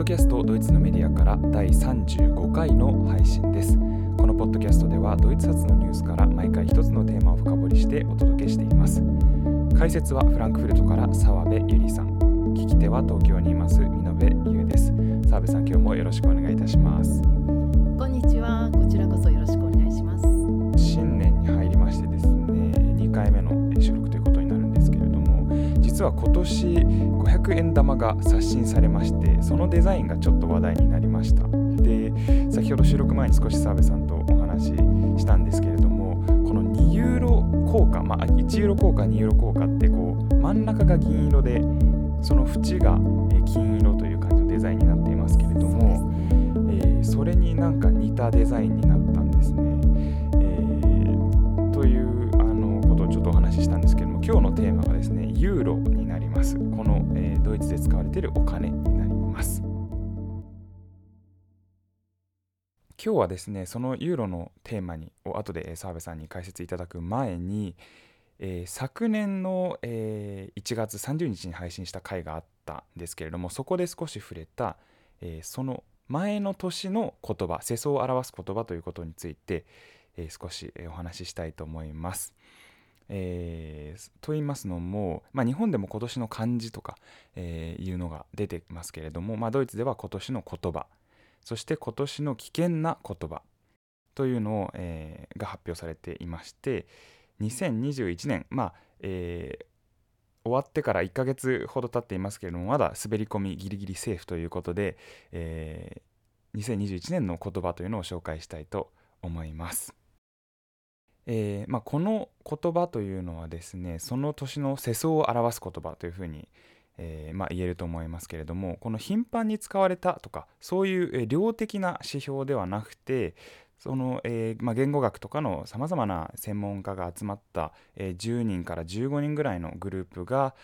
ドキャストドイツのメディアから第35回の配信です。このポッドキャストではドイツ発のニュースから毎回一つのテーマを深掘りしてお届けしています。解説はフランクフルトから澤部ゆりさん。聞き手は東京にいます見延優です。澤部さん今日もよろしくお願いいたします。こんにちは。こちらこそよろしく実は今年500円玉が刷新されましてそのデザインがちょっと話題になりました。で先ほど収録前に少し澤部さんとお話ししたんですけれどもこの2ユーロ硬貨、まあ、1ユーロ硬貨2ユーロ硬貨ってこう真ん中が銀色でその縁が金色という感じのデザインになっていますけれどもそ,、えー、それになんか似たデザインにユーロになりますこの、えー、ドイツで使われているお金になります。今日はですねそのユーロのテーマにを後で澤部さんに解説いただく前に、えー、昨年の、えー、1月30日に配信した回があったんですけれどもそこで少し触れた、えー、その前の年の言葉世相を表す言葉ということについて、え少しお話ししたいと思います。えー、と言いますのも、まあ、日本でも今年の漢字とか、えー、いうのが出てますけれども、まあ、ドイツでは今年の言葉そして今年の危険な言葉というのを、えー、が発表されていまして2021年まあ、えー、終わってから1ヶ月ほど経っていますけれどもまだ滑り込みギリギリセーフということで、えー、2021年の言葉というのを紹介したいと思います。えーまあ、この言葉というのはですねその年の世相を表す言葉というふうに、えーまあ、言えると思いますけれどもこの頻繁に使われたとかそういう量的な指標ではなくてその、えーまあ、言語学とかのさまざまな専門家が集まった、えー、10人から15人ぐらいのグループが、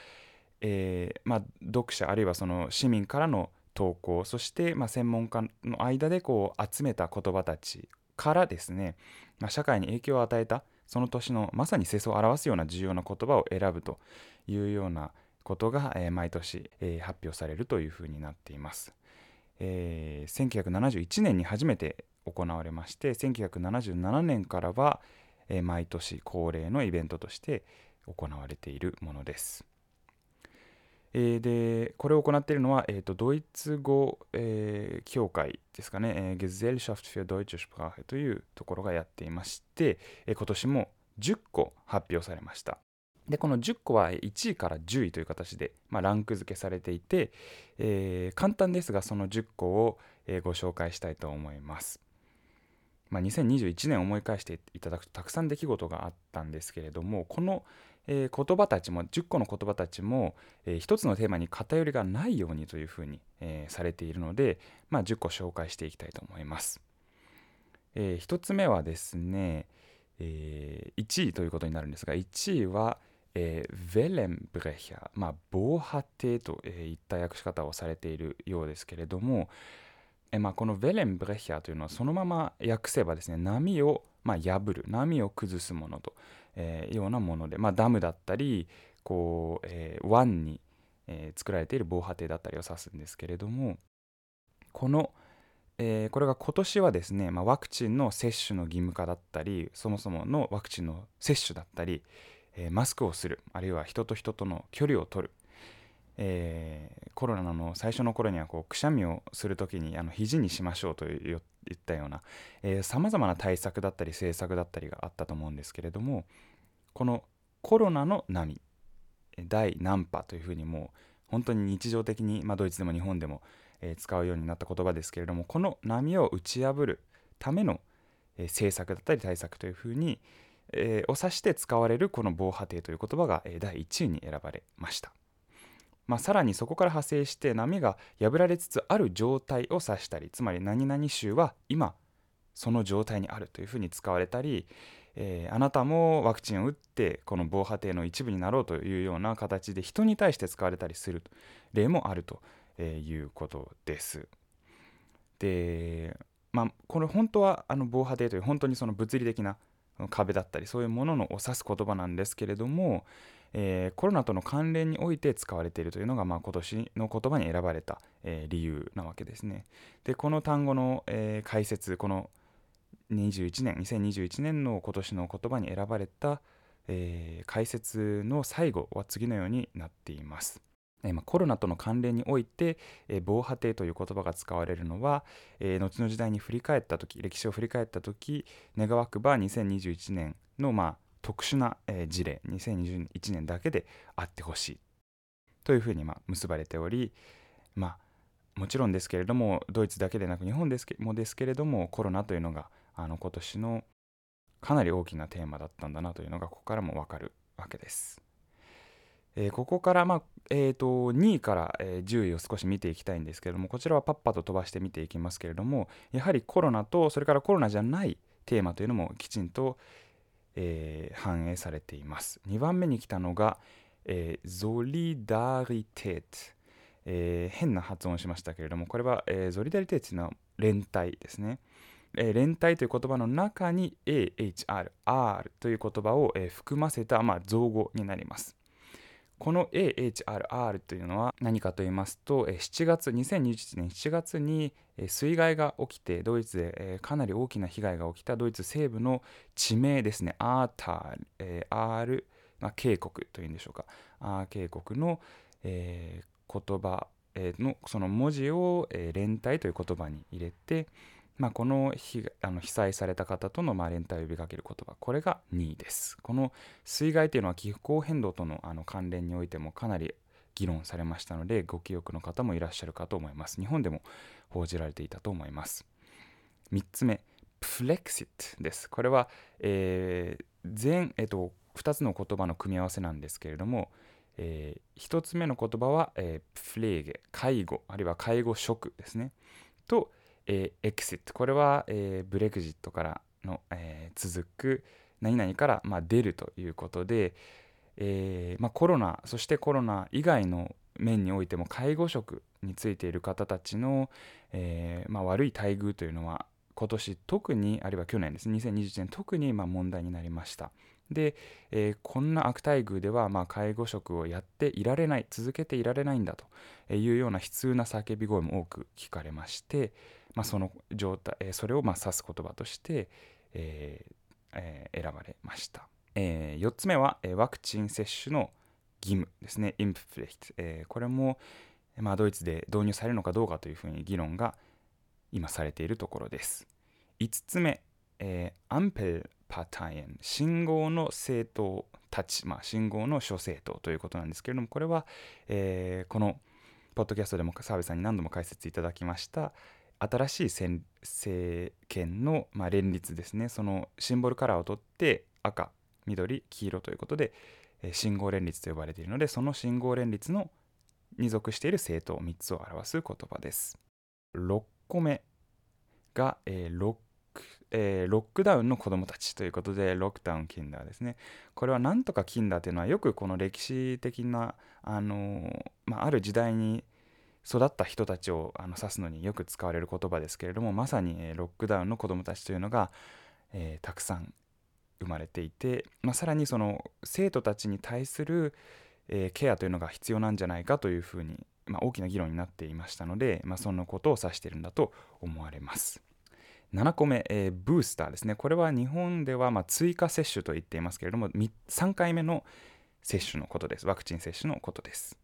えーまあ、読者あるいはその市民からの投稿そして、まあ、専門家の間でこう集めた言葉たちからですね、まあ、社会に影響を与えたその年のまさに世相を表すような重要な言葉を選ぶというようなことが、えー、毎年、えー、発表されるというふうになっています。えー、1971年に初めて行われまして1977年からは、えー、毎年恒例のイベントとして行われているものです。え、でこれを行っているのは、えーと、ドイツ語、えー、協会ですかね、えー、Gesellschaft für Deutsche Sprache というところがやっていまして、えー、今年も10個発表されました。でこの10個は1位から10位という形で、まあ、ランク付けされていて、えー、簡単ですがその10個を、え、ご紹介したいと思います。まあ、2021年思い返していただくとたくさん出来事があったんですけれどもこの、えー、言葉たちも10個の言葉たちも、えー、1つのテーマに偏りがないようにというふうに、えー、されているので、まあ、10個紹介していきたいと思います。え、1つ目はですね、え、1位ということになるんですが1位は、えー、ヴェレンブレヒャ、まあ、防波堤といった訳し方をされているようですけれども、えまあ、このヴェレンブレヒャというのはそのまま訳せばですね波を、まあ、破る波を崩すものと、えー、ようなもので、まあ、ダムだったりこう、えー、湾に、えー、作られている防波堤だったりを指すんですけれどもこの、えー、これが今年はですね、まあ、ワクチンの接種の義務化だったりそもそものワクチンの接種だったり、えー、マスクをするあるいは人と人との距離を取るえー、コロナの最初の頃にはこうくしゃみをする時にあの肘にしましょうといったようなさまざまな対策だったり政策だったりがあったと思うんですけれどもこのコロナの波第何波というふうにもう本当に日常的に、まあ、ドイツでも日本でも、えー、使うようになった言葉ですけれどもこの波を打ち破るための、えー、政策だったり対策というふうに、えー、を指して使われるこの防波堤という言葉が、えー、第1位に選ばれました。まあ、さらにそこから派生して波が破られつつある状態を指したりつまり何々州は今その状態にあるというふうに使われたり、えー、あなたもワクチンを打ってこの防波堤の一部になろうというような形で人に対して使われたりする例もあるということです。でまあこれ本当はあの防波堤という本当にその物理的な壁だったりそういうもののを指す言葉なんですけれども、えー、コロナとの関連において使われているというのが、まあ、今年の言葉に選ばれた、えー、理由なわけですね。でこの単語の、えー、解説この21年2021年の今年の言葉に選ばれた、えー、解説の最後は次のようになっています。コロナとの関連において、防波堤という言葉が使われるのは、後の時代に振り返った時歴史を振り返った時願わくば2021年の、まあ、特殊な、事例2021年だけであってほしいというふうに、まあ、結ばれており、まあ、もちろんですけれどもドイツだけでなく日本もですけれどもコロナというのがあの今年のかなり大きなテーマだったんだなというのがここからも分かるわけです。えー、ここから、まあえーと、2位から、えー、10位を少し見ていきたいんですけれどもこちらはパッパと飛ばして見ていきますけれどもやはりコロナとそれからコロナじゃないテーマというのもきちんと、えー、反映されています。2番目に来たのが、えー、ゾリダリテート、えー、変な発音しましたけれどもこれは、えー、ゾリダリテーというのは連帯ですね、えー、連帯という言葉の中に AHR、R という言葉を、えー、含ませた、まあ、造語になります。この AHRR というのは何かと言いますと7月2021年7月に水害が起きてドイツでかなり大きな被害が起きたドイツ西部の地名ですね。アーター R 渓谷というんでしょうか。アー渓谷の、えー、言葉のその文字を連帯という言葉に入れてまあ、この被あの被災された方とのまあ連帯を呼びかける言葉これが2位です。この水害というのは気候変動とのあの関連においてもかなり議論されましたのでご記憶の方もいらっしゃるかと思います。日本でも報じられていたと思います。3つ目フレクシットです。これは、えー、全、えーと、2つの言葉の組み合わせなんですけれども、えー、1つ目の言葉は、えー、フレーゲ介護あるいは介護職ですね。と、えー、エクシットこれは、えー、ブレグジットからの、えー、続く何々から、まあ、出るということで、えーまあ、コロナそしてコロナ以外の面においても介護職についている方たちの、えーまあ、悪い待遇というのは今年特にあるいは去年ですね2021年特にま問題になりました。で、えー、こんな悪待遇ではま介護職をやっていられない続けていられないんだというような悲痛な叫び声も多く聞かれまして、まあ、その状態、それをまあ指す言葉として、ええー、選ばれました、えー、4つ目は、えワクチン接種の義務ですね。インプフレヒト、えこれも、まあ、ドイツで導入されるのかどうかというふうに議論が今されているところです。5つ目、えー、アンペルパタイエン信号の政党たち、まあ、信号の諸政党ということなんですけれどもこれは、えー、このポッドキャストでも澤部さんに何度も解説いただきました、新しい政権の、まあ、連立ですね。そのシンボルカラーを取って赤緑黄色ということで、えー、信号連立と呼ばれているのでその信号連立のに属している政党3つを表す言葉です。6個目が、えーロックえー、ロックダウンの子どもたちということでロックダウンキンダーですね。これはなんとかキンダーというのはよくこの歴史的なあのー、まあ、ある時代に育った人たちをあの指すのによく使われる言葉ですけれどもまさに、ロックダウンの子どもたちというのが、え、たくさん生まれていて、まあ、さらにその生徒たちに対する、え、ケアというのが必要なんじゃないかというふうに、まあ、大きな議論になっていましたので、まあ、そのことを指しているんだと思われます。7個目、えー、ブースターですね。これは日本ではま追加接種と言っていますけれども、3回目の接種のことです。ワクチン接種のことです。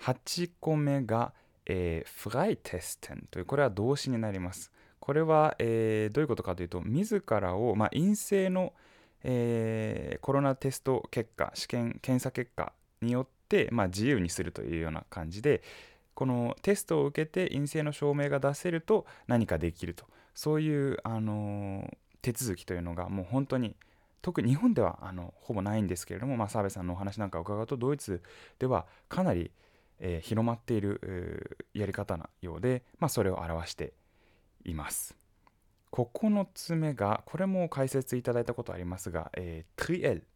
8個目が、えー、フライテステンというこれは動詞になります。これは、えー、どういうことかというと自らを、まあ、陰性の、えー、コロナテスト結果試験検査結果によって、まあ、自由にするというような感じでこのテストを受けて陰性の証明が出せると何かできるとそういう、あのー、手続きというのがもう本当に特に日本ではあのほぼないんですけれども、まあ、澤部さんのお話なんかを伺うとドイツではかなりえー、広まっているやり方なようで、まあ、それを表しています。9つ目が、これも解説いただいたことありますが、えー、トリエル、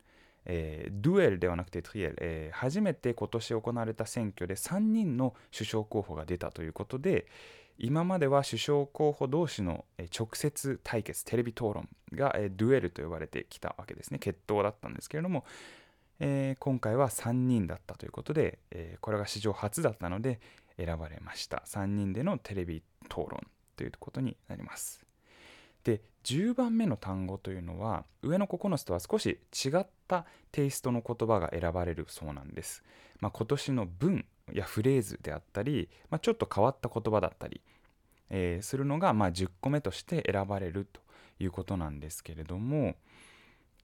えー、ドゥエルではなくてトリエル、えー、初めて今年行われた選挙で3人の首相候補が出たということで、今までは首相候補同士の直接対決、テレビ討論がドゥエルと呼ばれてきたわけですね。決闘だったんですけれども、えー今回は3人だったということで、えーこれが史上初だったので選ばれました。3人でのテレビ討論ということになります。で10番目の単語というのは上の9つとは少し違ったテイストの言葉が選ばれるそうなんです、まあ、今年の文やフレーズであったり、まあ、ちょっと変わった言葉だったり、えーするのがま10個目として選ばれるということなんですけれども、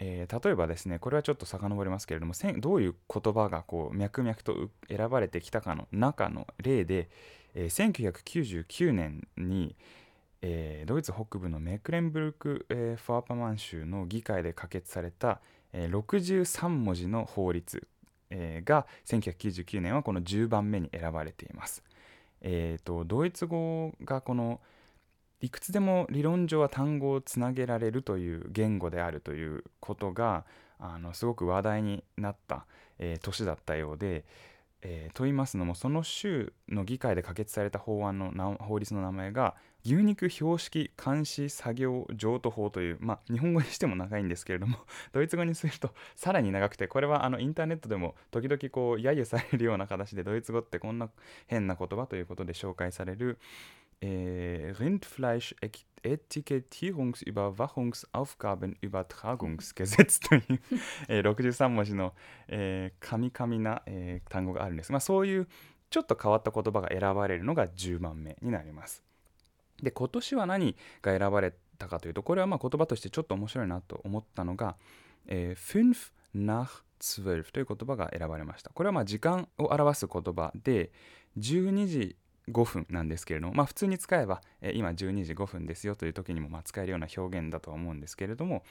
えー例えばですねこれはちょっと遡りますけれどもどういう言葉がこう脈々と選ばれてきたかの中の例で、えー1999年に、えードイツ北部のメクレンブルク、えーフォアパマン州の議会で可決された、えー63文字の法律、えーが1999年はこの10番目に選ばれています。えーとドイツ語がこのいくつでも理論上は単語をつなげられるという言語であるということがあのすごく話題になった、えー年だったようで、えーと言いますのもその州の議会で可決された法案の法律の名前が牛肉標識監視作業譲渡法という、まあ、日本語にしても長いんですけれども ドイツ語にするとさらに長くてこれはあのインターネットでも時々こう揶揄されるような形でドイツ語ってこんな変な言葉ということで紹介される、えー Rindfleisch-Etikettierungsüberwachungsaufgabenübertragungsgesetz という、え63文字の、えー、神々な、えー単語があるんです。まあ、そういうちょっと変わった言葉が選ばれるのが10番目になります。で今年は何が選ばれたかというとこれはまあ言葉としてちょっと面白いなと思ったのが、えー、5 nach 12という言葉が選ばれましたこれはまあ時間を表す言葉で12時5分なんですけれども、まあ、普通に使えば、え今12時5分ですよという時にもま使えるような表現だとは思うんですけれども、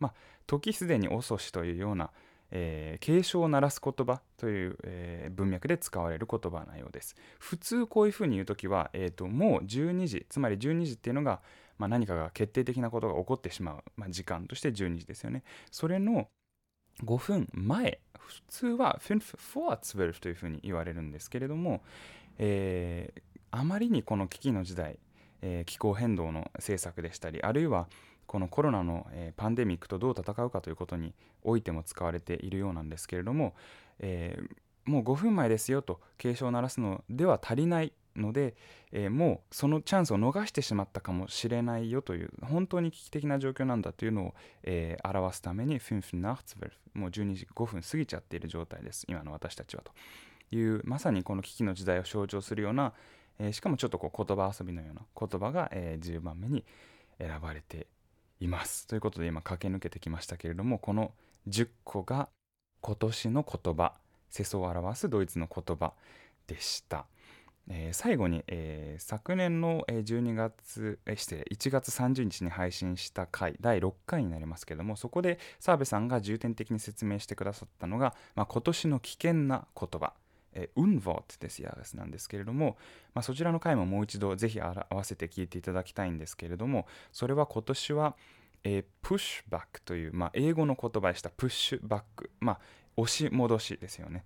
まあ、時すでに遅しというような、えー警鐘を鳴らす言葉という、えー文脈で使われる言葉なようです。普通こういうふうに言う時は、えー、ともう12時つまり12時っていうのが、まあ、何かが決定的なことが起こってしまう、まあ、時間として12時ですよね。それの5分前普通は5 for 12というふうに言われるんですけれども、えーあまりにこの危機の時代、えー気候変動の政策でしたりあるいはこのコロナの、えーパンデミックとどう戦うかということにおいても使われているようなんですけれども、えーもう5分前ですよと警鐘を鳴らすのでは足りないので、えーもうそのチャンスを逃してしまったかもしれないよという本当に危機的な状況なんだというのを、えー表すために5 nach 12もう12時5分過ぎちゃっている状態です。今の私たちはと。いうまさにこの危機の時代を象徴するような、えーしかもちょっとこう言葉遊びのような言葉が、えー10番目に選ばれています。ということで今駆け抜けてきましたけれどもこの10個が今年の言葉世相を表すドイツの言葉でした、えー最後に、えー昨年の12月、えー失礼1月30日に配信した回第6回になりますけれどもそこで澤部さんが重点的に説明してくださったのが、まあ、今年の危険な言葉。えー、Unwort des Jahres なんですけれども、まあ、そちらの回ももう一度ぜひ合わせて聞いていただきたいんですけれどもそれは今年は、えー、プッシュバックという、まあ、英語の言葉でした。プッシュバック、まあ、押し戻しですよね。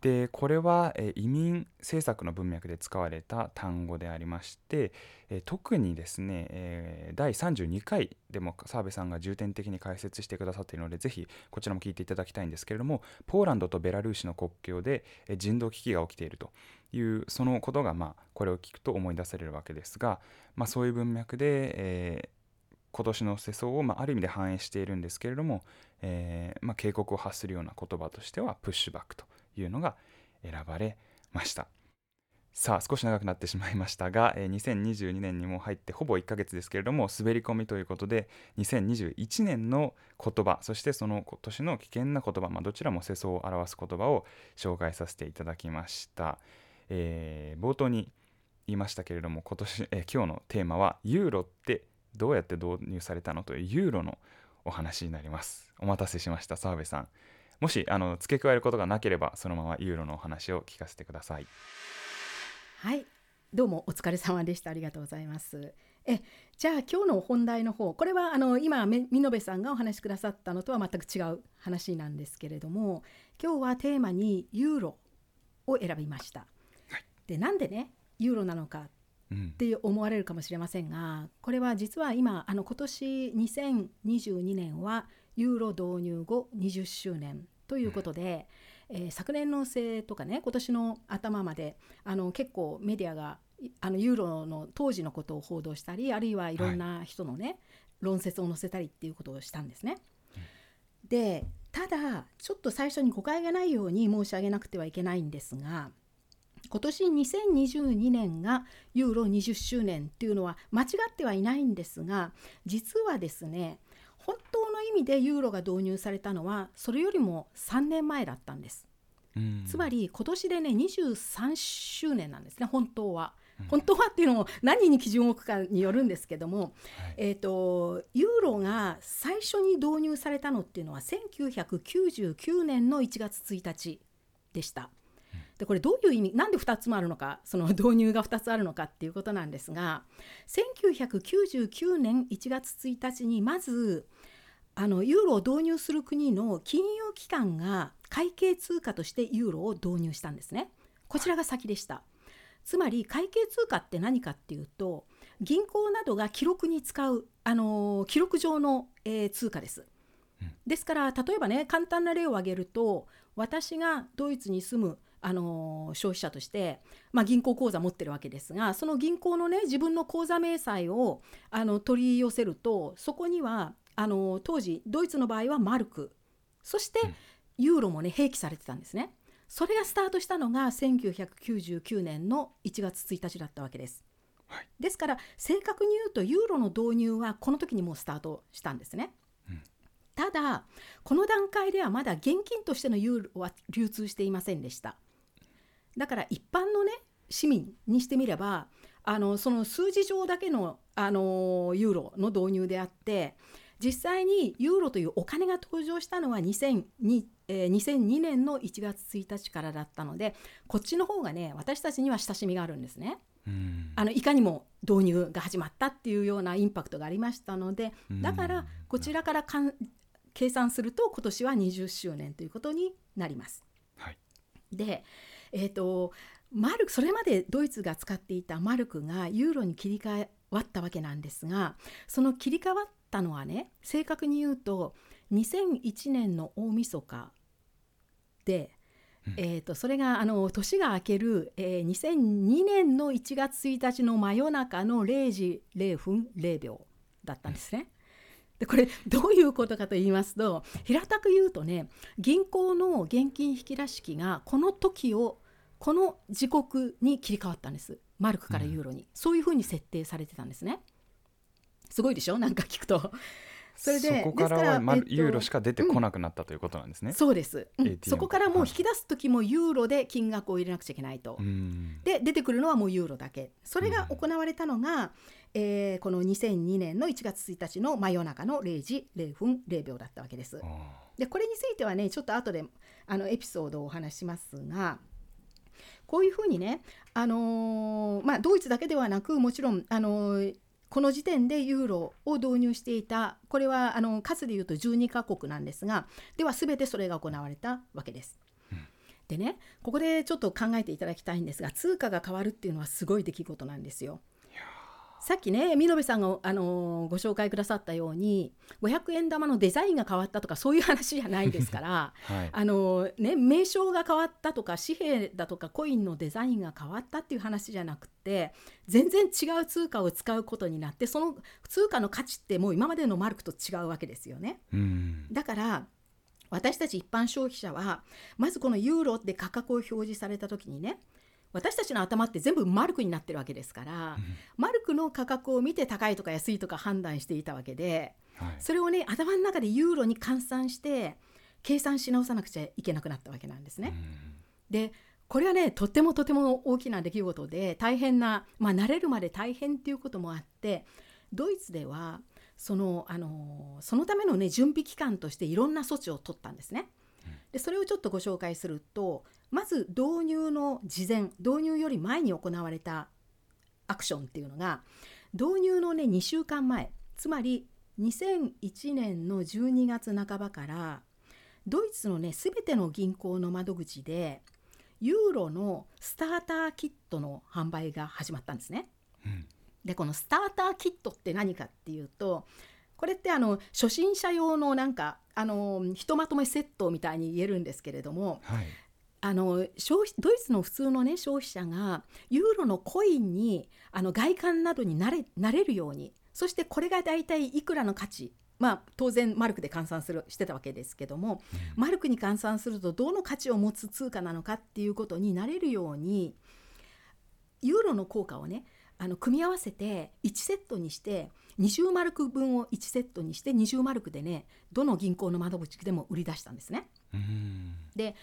でこれは、移民政策の文脈で使われた単語でありまして、特にですね、えー第32回でも澤部さんが重点的に解説してくださっているのでぜひこちらも聞いていただきたいんですけれどもポーランドとベラルーシの国境で人道危機が起きているというそのことがまあこれを聞くと思い出されるわけですが、まあ、そういう文脈で、えー今年の世相を、まあ、ある意味で反映しているんですけれども、えーまあ、警告を発するような言葉としてはプッシュバックというのが選ばれました。さあ少し長くなってしまいましたが、えー2022年にも入ってほぼ1ヶ月ですけれども滑り込みということで2021年の言葉そしてその今年の危険な言葉、まあ、どちらも世相を表す言葉を紹介させていただきました、えー冒頭に言いましたけれども今年、えー今日のテーマはユーロってどうやって導入されたのというユーロのお話になります。お待たせしました澤部さん。もしあの付け加えることがなければそのままユーロのお話を聞かせてくださいはい、どうもお疲れ様でした。ありがとうございます。え、じゃあ今日の本題の方、これはあの今め美濃さんがお話しくださったのとは全く違う話なんですけれども、今日はテーマにユーロを選びました。で、なんでねユーロなのかうんって思われるかもしれませんがこれは実は今あの今年2022年はユーロ導入後20周年ということで、えー昨年の末とかね今年の頭まであの結構メディアがいあのユーロの当時のことを報道したりあるいはいろんな人のね、論説を載せたりっていうことをしたんですね。でただちょっと最初に誤解がないように申し上げなくてはいけないんですが今年2022年がユーロ20周年っていうのは間違ってはいないんですが実はですねの意味でユーロが導入されたのはそれよりも3年前だったんです。うんつまり今年でね23周年なんですね本当はうん。本当はっていうのも何に基準を置くかによるんですけども、はいえー、とユーロが最初に導入されたのっていうのは1999年の1月1日でした。でこれどういう意味なんで2つもあるのかその導入が2つあるのかっていうことなんですが1999年1月1日にまずあのユーロを導入する国の金融機関が会計通貨としてユーロを導入したんですね。こちらが先でした。つまり会計通貨って何かっていうと銀行などが記録に使う、あのー記録上の、えー通貨ですうん。ですから例えばね簡単な例を挙げると私がドイツに住む、あのー消費者として、まあ、銀行口座持ってるわけですがその銀行のね自分の口座明細をあの取り寄せるとそこにはあのー当時ドイツの場合はマルクそしてうんユーロもね併記されてたんですね。それがスタートしたのが1999年の1月1日だったわけです。はいですから正確に言うとユーロの導入はこの時にもうスタートしたんですね。うんただこの段階ではまだ現金としてのユーロは流通していませんでした。だから一般のね市民にしてみればあのその数字上だけのあのユーロの導入であって実際にユーロというお金が登場したのは2002、えー2002年の1月1日からだったのでこっちの方がね私たちには親しみがあるんですね。うんあのいかにも導入が始まったっていうようなインパクトがありましたのでだからこちらからかん計算すると今年は20周年ということになります。はいで、えー、とマルクそれまでドイツが使っていたマルクがユーロに切り替わったわけなんですがその切り替わったのはね正確に言うと2001年の大晦日で、うん。えー、とそれがあの年が明ける、えー2002年の1月1日の真夜中の0時0分0秒だったんですね。でこれどういうことかと言いますと平たく言うとね銀行の現金引き出し機がこの時をこの時刻に切り替わったんです。マルクからユーロに、そういうふうに設定されてたんですねすごいでしょ？なんか聞くと。それでそこからはまえっとユーロしか出てこなくなったということなんですね。そうです、うん。そこからもうはい引き出す時もユーロで金額を入れなくちゃいけないと、うん。で出てくるのはもうユーロだけ。それが行われたのが、えーこの2002年の1月1日の真夜中の0時0分0秒だったわけです。でこれについてはねちょっと後であのエピソードをお話ししますがこういうふうにね、あのーまあ、ドイツだけではなくもちろん、あのーこの時点でユーロを導入していたこれはあの数でいうと12カ国なんですがでは全てそれが行われたわけです。うんでねここでちょっと考えていただきたいんですが通貨が変わるっていうのはすごい出来事なんですよ。さっきね見延さんが、あのーご紹介くださったように500円玉のデザインが変わったとかそういう話じゃないですから はいあの、ね、名称が変わったとか紙幣だとかコインのデザインが変わったっていう話じゃなくて全然違う通貨を使うことになってその通貨の価値ってもう今までのマルクと違うわけですよね。うんだから私たち一般消費者はまずこのユーロって価格を表示された時にね私たちの頭って全部マルクになってるわけですから、マルクの価格を見て高いとか安いとか判断していたわけではいそれをね頭の中でユーロに換算して計算し直さなくちゃいけなくなったわけなんですね。でこれはねとってもとても大きな出来事で大変な、まあ、慣れるまで大変っていうこともあってドイツではそのあのそのためのね準備期間としていろんな措置を取ったんですね。でそれをちょっとご紹介するとまず導入の事前導入より前に行われたアクションっていうのが導入のね2週間前つまり2001年の12月半ばからドイツのね全ての銀行の窓口でユーロのスターターキットの販売が始まったんですね。うんでこのスターターキットって何かっていうとこれってあの初心者用のなんかあのひとまとめセットみたいに言えるんですけれどもはいあの消費ドイツの普通の、ね、消費者がユーロのコインにあの外観などになれなれるようにそしてこれが大体いくらの価値まあ当然マルクで換算するしてたわけですけども、マルクに換算するとどの価値を持つ通貨なのかっていうことになれるようにユーロの効果をねあの組み合わせて1セットにして20マルク分を1セットにして20マルクでねどの銀行の窓口でも売り出したんですね。うんで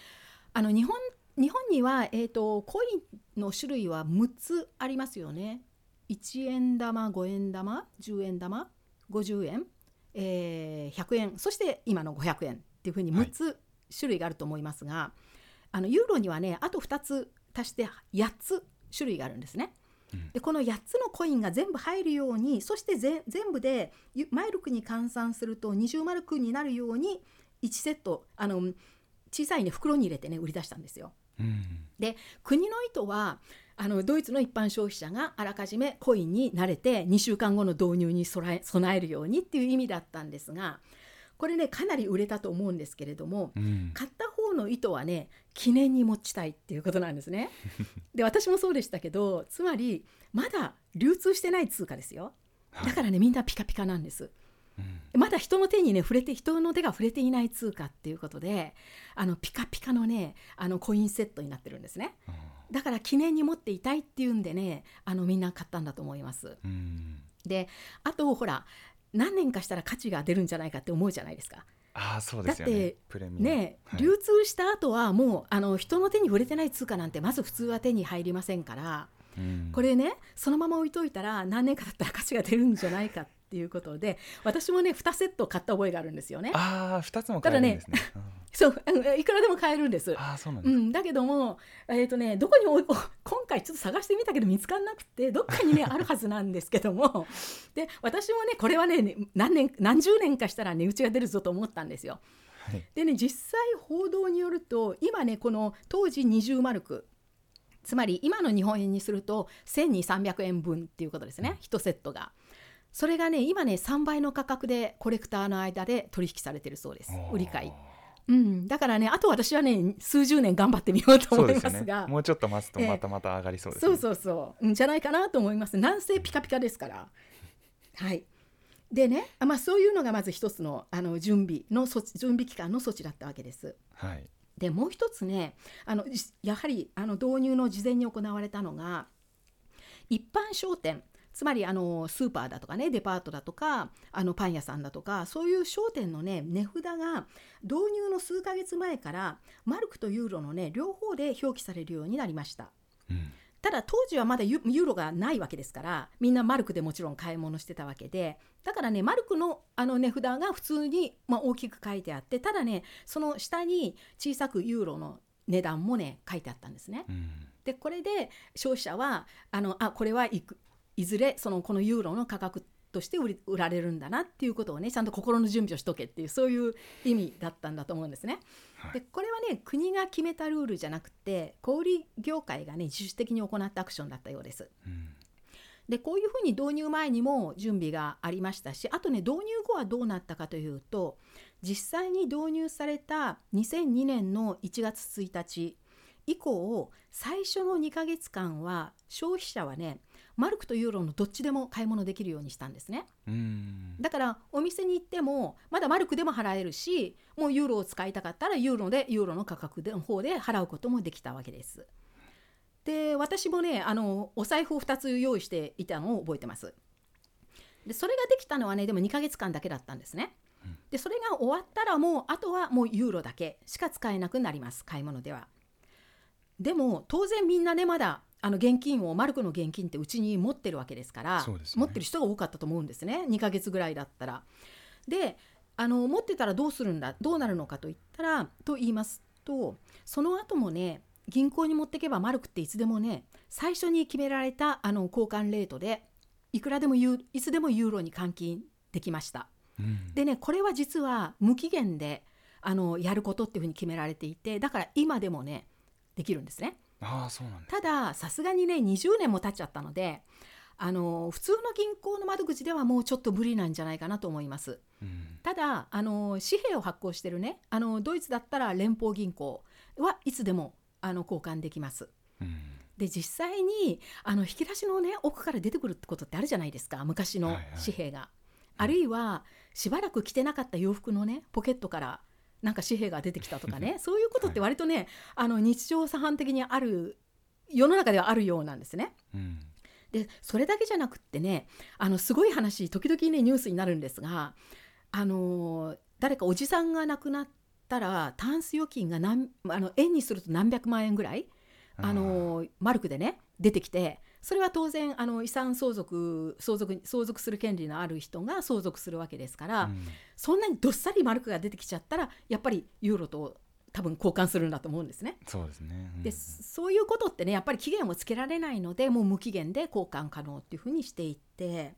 あの日本日本には、えー、とコインの種類は6つありますよね。1円玉5円玉10円玉50円、えー100円そして今の500円っていうふうにはい6つ種類があると思いますが、あのユーロにはねあと2つ足して8つ種類があるんですね。うんでこの8つのコインが全部入るようにそしてぜ全部でゆマイルクに換算すると20マルクになるように1セットあの小さい、ね、袋に入れてね売り出したんですよ。うんで国の意図はあのドイツの一般消費者があらかじめコインに慣れて2週間後の導入に備え備えるようにっていう意味だったんですがこれねかなり売れたと思うんですけれどもうん買った方の意図はね記念に持ちたいっていうことなんですね。で私もそうでしたけどつまりまだ流通してない通貨ですよだからねみんなピカピカなんです。うんまだ人の手にね触れて人の手が触れていない通貨っていうことであのピカピカのねあのコインセットになってるんですね。だから記念に持っていたいっていうんでねあのみんな買ったんだと思います。うん。であとほら何年かしたら価値が出るんじゃないかって思うじゃないですか。ああそうですよね。だってね、はい。流通した後はもうあの人の手に触れてない通貨なんてまず普通は手に入りませんからうん。これねそのまま置いといたら何年か経ったら価値が出るんじゃないかっていうことで私もね2セット買った覚えがあるんですよね。ああ二つも買えるんですね そううんいくらでも買えるんですうん。ああそうなんですうん、だけども、えーとね、どこにおい お今回ちょっと探してみたけど見つからなくてどっかにね あるはずなんですけどもで私もねこれはね何年何十年かしたら値打ちが出るぞと思ったんですよ。はいでね実際報道によると今ねこの当時20マルクつまり今の日本円にすると1,2300円分っていうことですね、1セットが。それがね今ね3倍の価格でコレクターの間で取引されてるそうです。売り買い。うん、だからねあと私はね数十年頑張ってみようと思いますが。ね。もうちょっと待つとええ。またまた上がりそうですね。そうそうそう。うんじゃないかなと思います。南西ピカピカですから。はい。でねあまあそういうのがまず一つのあの準備の措置準備期間の措置だったわけです。はい。でもう一つねあのじやはりあの導入の事前に行われたのが一般商店つまりあのスーパーだとかねデパートだとかあのパン屋さんだとかそういう商店のね値札が導入の数ヶ月前からマルクとユーロのね両方で表記されるようになりました。うんただ当時はまだユユーロがないわけですからみんなマルクでもちろん買い物してたわけでだからねマルクのあの値札が普通に、まあ、大きく書いてあってただねその下に小さくユーロの値段もね書いてあったんですね。うんでこれで消費者はあのあこれはいくいずれそのこのユーロの価格として売り売られるんだなっていうことをねちゃんと心の準備をしとけっていうそういう意味だったんだと思うんですね。はいでこれはね国が決めたルールじゃなくて小売業界がね自主的に行ったアクションだったようです。うんでこういうふうに導入前にも準備がありましたしあとね導入後はどうなったかというと実際に導入された2002年の1月1日以降最初の2ヶ月間は消費者はねマルクとユーロのどっちでも買い物できるようにしたんですね。うんだからお店に行ってもまだマルクでも払えるしもうユーロを使いたかったらユーロでユーロの価格の方で払うこともできたわけです。で私もねあのお財布を2つ用意していたのを覚えてます。でそれができたのはねでも2ヶ月間だけだったんですね。でそれが終わったらもうあとはもうユーロだけしか使えなくなります買い物では。でも当然みんなねまだあの現金をマルクの現金ってうちに持ってるわけですからね持ってる人が多かったと思うんですね2ヶ月ぐらいだったら。であの持ってたらどうするんだどうなるのかといったらと言いますとその後もね銀行に持ってけばマルクっていつでもね最初に決められたあの交換レートでいくらでもユーいつでもユーロに換金できました。うんでねこれは実は無期限であのやることっていうふうに決められていてだから今でもねできるんですね。ああそうなんたださすがにね20年も経っちゃったのであの普通の銀行の窓口ではもうちょっと無理なんじゃないかなと思います。うんただあの紙幣を発行してるねあのドイツだったら連邦銀行はいつでもあの交換できます。うんで実際にあの引き出しのね奥から出てくるってことってあるじゃないですか昔のはいはい紙幣が。あるいはしばらく着てなかった洋服のねポケットからなんか紙幣が出てきたとかね。そういうことって割とね、あの日常茶飯的にある世の中ではあるようなんですね。うん。でそれだけじゃなくってねあのすごい話時々ねニュースになるんですがあの誰かおじさんが亡くなったらタンス預金が何あの円にすると何百万円ぐらいあのマルクでね出てきてそれは当然あの遺産相続相続相続する権利のある人が相続するわけですから、うんそんなにどっさりマルクが出てきちゃったらやっぱりユーロと多分交換するんだと思うんですね。そうですね。うんでそういうことってねやっぱり期限をつけられないのでもう無期限で交換可能っていうふうにしていって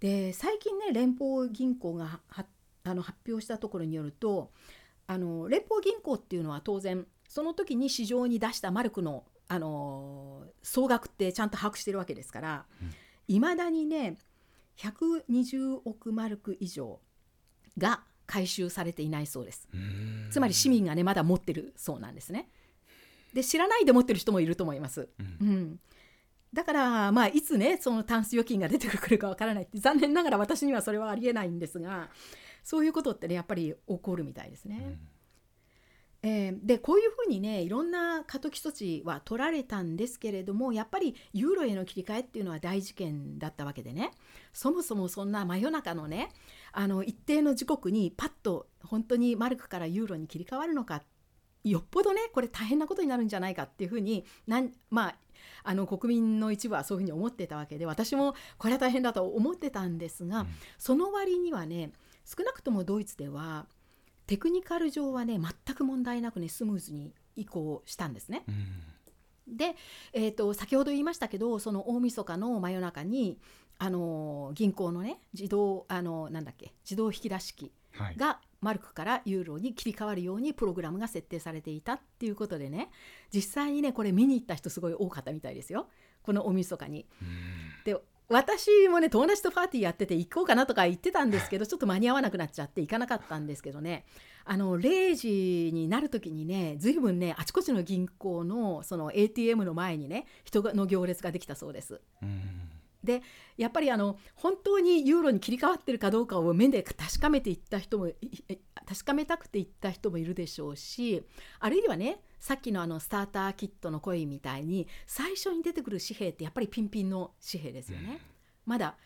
で最近ね連邦銀行がはあの発表したところによるとあの連邦銀行っていうのは当然その時に市場に出したマルクのあの総額ってちゃんと把握してるわけですからうんいま、未だにね120億マルク以上が回収されていないそうです。うんつまり市民がねまだ持ってるそうなんですね。で知らないで持ってる人もいると思います。うんうん、だからまあいつねそのタンス預金が出てくるかわからないって残念ながら私にはそれはありえないんですがそういうことってねやっぱり起こるみたいですね。うんえーでこういうふうにねいろんな過渡期措置は取られたんですけれどもやっぱりユーロへの切り替えっていうのは大事件だったわけでね。そもそもそんな真夜中のねあの一定の時刻にパッと本当にマルクからユーロに切り替わるのかよっぽどねこれ大変なことになるんじゃないかっていうふうになんまああの国民の一部はそういうふうに思ってたわけで私もこれは大変だと思ってたんですが、うん。その割にはね少なくともドイツではテクニカル上はね全く問題なくねスムーズに移行したんですね。うんで、えー、と先ほど言いましたけどその大晦日の真夜中にあのー銀行のね自動あのなんだっけ自動引き出し機はいがマルクからユーロに切り替わるようにプログラムが設定されていたっていうことでね実際にねこれ見に行った人すごい多かったみたいですよこの大晦日に。うんで私もね友達とパーティーやってて行こうかなとか言ってたんですけど ちょっと間に合わなくなっちゃって行かなかったんですけどねあの0時になる時にね随分ねあちこちの銀行のその ATM の前にね人がの行列ができたそうです。うんでやっぱりあの本当にユーロに切り替わってるかどうかを目で確かめていった人もいい確かめたくて行った人もいるでしょうしあるいはねさっきのあのスターターキットのコインみたいに最初に出てくる紙幣ってやっぱりピンピンの紙幣ですよね。まだ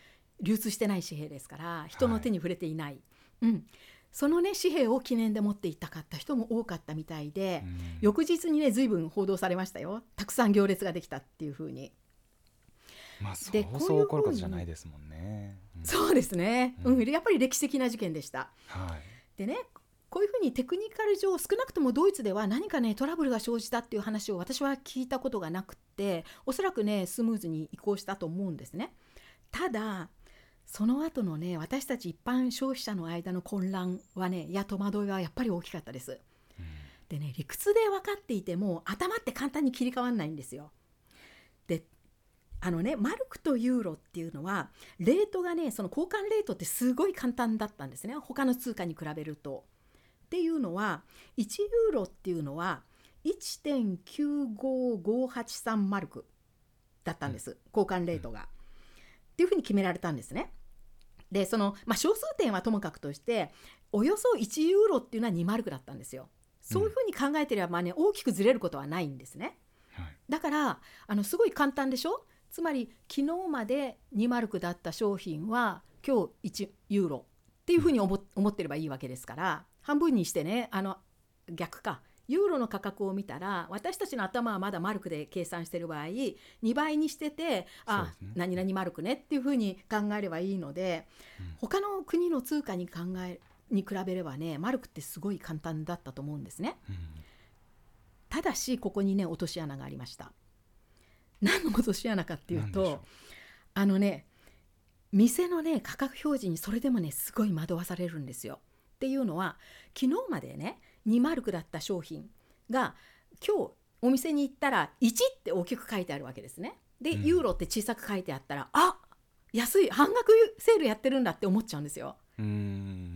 流通してない紙幣ですから人の手に触れていない、うん、そのね紙幣を記念で持っていったかった人も多かったみたいで、うん。翌日にね随分報道されましたよ。たくさん行列ができたっていうふうに。まあそうでこうそう起こることじゃないですもんね。うんそうですね、うんうん、やっぱり歴史的な事件でした。はい。でねこういうふうにテクニカル上少なくともドイツでは何かねトラブルが生じたっていう話を私は聞いたことがなくっておそらくねスムーズに移行したと思うんですね。ただその後のね私たち一般消費者の間の混乱はねいや戸惑いはやっぱり大きかったです。うんでね理屈で分かっていても頭って簡単に切り替わんないんですよ。であのねマルクとユーロっていうのはレートがねその交換レートってすごい簡単だったんですね他の通貨に比べると。っていうのは1ユーロっていうのは1.95583マルクだったんです、交換レートが。っていうふうに決められたんですね。でその、まあ、小数点はともかくとしておよそ1ユーロっていうのは2マルクだったんですよ。そういうふうに考えてれば、まあね、大きくずれることはないんですね。はい。だからあのすごい簡単でしょ？つまり昨日まで2マルクだった商品は今日1ユーロっていうふうに思思ってればいいわけですから半分にしてねあの逆か。ユーロの価格を見たら私たちの頭はまだマルクで計算してる場合2倍にしててあ、ね。何々マルクねっていうふうに考えればいいので、うん。他の国の通貨に考えに比べればねマルクってすごい簡単だったと思うんですね。うん。ただしここにね落とし穴がありました何の落とし穴かっていうとあのね店のね価格表示にそれでもねすごい惑わされるんですよ。っていうのは昨日までね2マルクだった商品が今日お店に行ったら1って大きく書いてあるわけですね。で、うん。ユーロって小さく書いてあったらあ安い半額セールやってるんだって思っちゃうんですよ。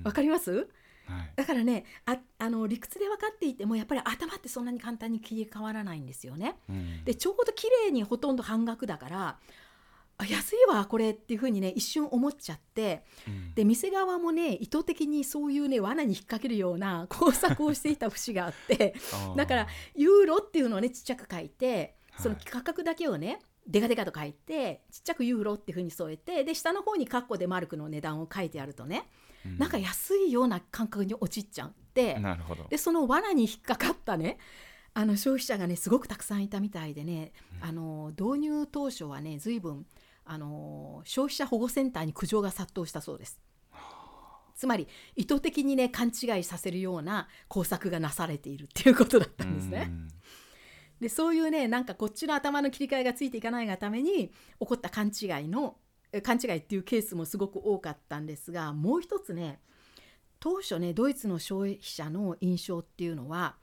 わかります？はい。だからねああの理屈で分かっていてもやっぱり頭ってそんなに簡単に切り替わらないんですよね。うん。でちょうど綺麗にほとんど半額だからあ安いわこれっていうふうにね一瞬思っちゃってうん。で店側もね意図的にそういうね罠に引っ掛けるような工作をしていた節があって だからユーロっていうのをねちっちゃく書いてそのはい価格だけをねデカデカと書いてちっちゃくユーロっていうふうに添えてで下の方にカッコでマルクの値段を書いてあるとねうんなんか安いような感覚に陥っちゃってなるほどでその罠に引っかかったねあの消費者がねすごくたくさんいたみたいでね、あの導入当初はね随分あの消費者保護センターに苦情が殺到したそうです。つまり意図的にね勘違いさせるような工作がなされているっていうことだったんですね。うんでそういうねなんかこっちの頭の切り替えがついていかないがために起こった勘違いのえ勘違いっていうケースもすごく多かったんですがもう一つね当初ねドイツの消費者の印象っていうのは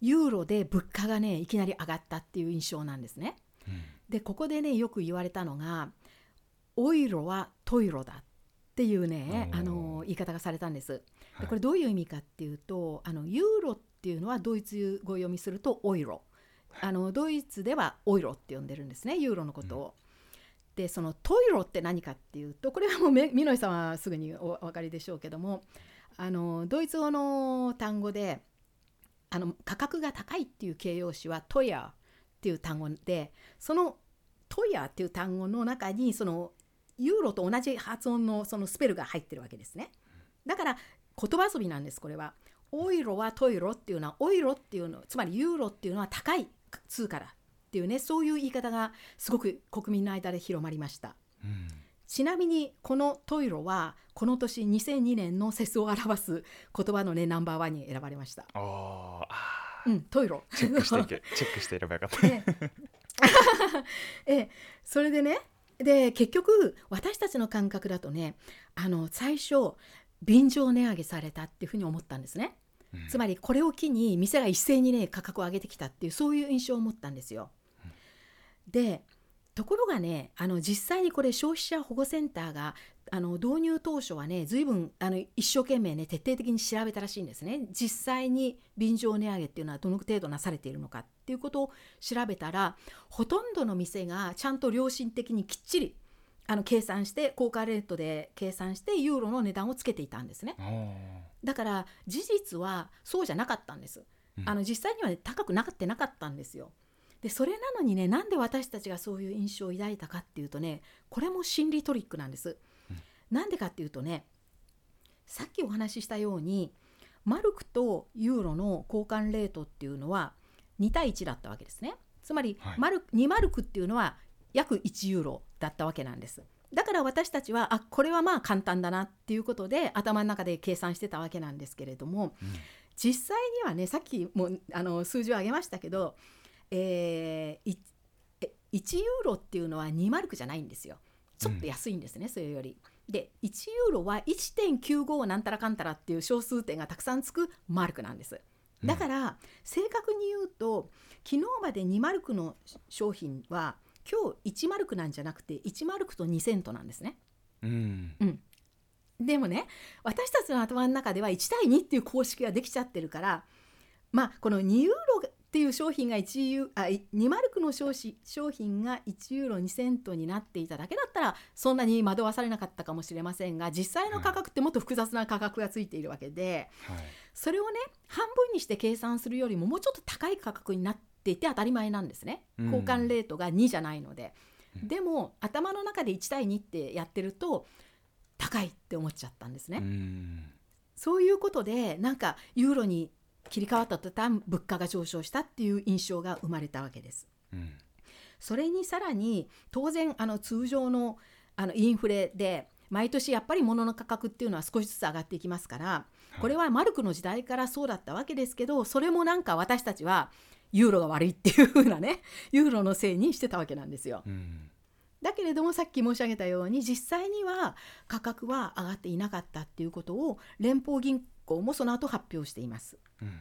ユーロで物価がねいきなり上がったっていう印象なんですね。うんでここでねよく言われたのがオイロはトイロだっていうねあの言い方がされたんです。はいでこれどういう意味かっていうとあのユーロっていうのはドイツ語読みするとオイロあのドイツではオイロって呼んでるんですねユーロのことを。でそのトイロって何かっていうとこれはもうめみのりさんはすぐにお分かりでしょうけどもあのドイツ語の単語であの価格が高いっていう形容詞はトヤっていう単語でそのトヤっていう単語の中にそのユーロと同じ発音のそのスペルが入ってるわけですね。だから言葉遊びなんですこれは。オイロはトイロっていうのはオイロっていうのつまりユーロっていうのは高い通貨だっていうねそういう言い方がすごく国民の間で広まりました。うんちなみにこのトイロはこの年2002年の節を表す言葉のねナンバーワンに選ばれました。あーあうん、トイロ。ーチェックしていけ チェックしていればよかった ええええそれでねで結局私たちの感覚だとねあの最初便乗値上げされたっていうふうに思ったんですね。うんつまりこれを機に店が一斉にね価格を上げてきたっていうそういう印象を持ったんですよ。でところがねあの実際にこれ消費者保護センターがあの導入当初はね随分あの一生懸命ね徹底的に調べたらしいんですね実際に便乗値上げっていうのはどの程度なされているのかっていうことを調べたらほとんどの店がちゃんと良心的にきっちりあの計算して効果レートで計算してユーロの値段をつけていたんですね。だから事実はそうじゃなかったんです。うんあの実際には、ね、高くなってなかったんですよ。でそれなのにねなんで私たちがそういう印象を抱いたかっていうとねこれも心理トリックなんです。なんでかっていうとねさっきお話ししたようにマルクとユーロの交換レートっていうのは2対1だったわけですね。つまり、はいマル2マルクっていうのは約1ユーロだったわけなんです。だから私たちはあこれはまあ簡単だなっていうことで頭の中で計算してたわけなんですけれどもうん実際にはねさっきもあの数字を挙げましたけど、えーいえ1ユーロっていうのは2マルクじゃないんですよちょっと安いんですね、それより。で1ユーロは1.95なんたらかんたらっていう小数点がたくさんつくマルクなんです。だから正確に言うと昨日まで2マルクの商品は今日1マルクなんじゃなくて1マルクと2セントなんですね。うんでもね私たちの頭の中では1対2っていう公式ができちゃってるからまあこの2ユーロっていう商品が1ユーあい2マルクの商品商品が1ユーロ2セントになっていただけだったらそんなに惑わされなかったかもしれませんが実際の価格ってもっと複雑な価格がついているわけではい。それをね半分にして計算するよりももうちょっと高い価格になっていて当たり前なんですね。うん。交換レートが2じゃないので。うん。でも頭の中で1対2ってやってると高いって思っちゃったんですね。うん。そういうことでなんかユーロに切り替わった途端物価が上昇したっていう印象が生まれたわけです。うんそれにさらに当然あの通常のあのインフレで毎年やっぱり物の価格っていうのは少しずつ上がっていきますからこれはマルクの時代からそうだったわけですけどそれもなんか私たちはユーロが悪いっていう風なね ユーロのせいにしてたわけなんですよ。うんだけれどもさっき申し上げたように実際には価格は上がっていなかったっていうことを連邦銀行もその後発表しています。うん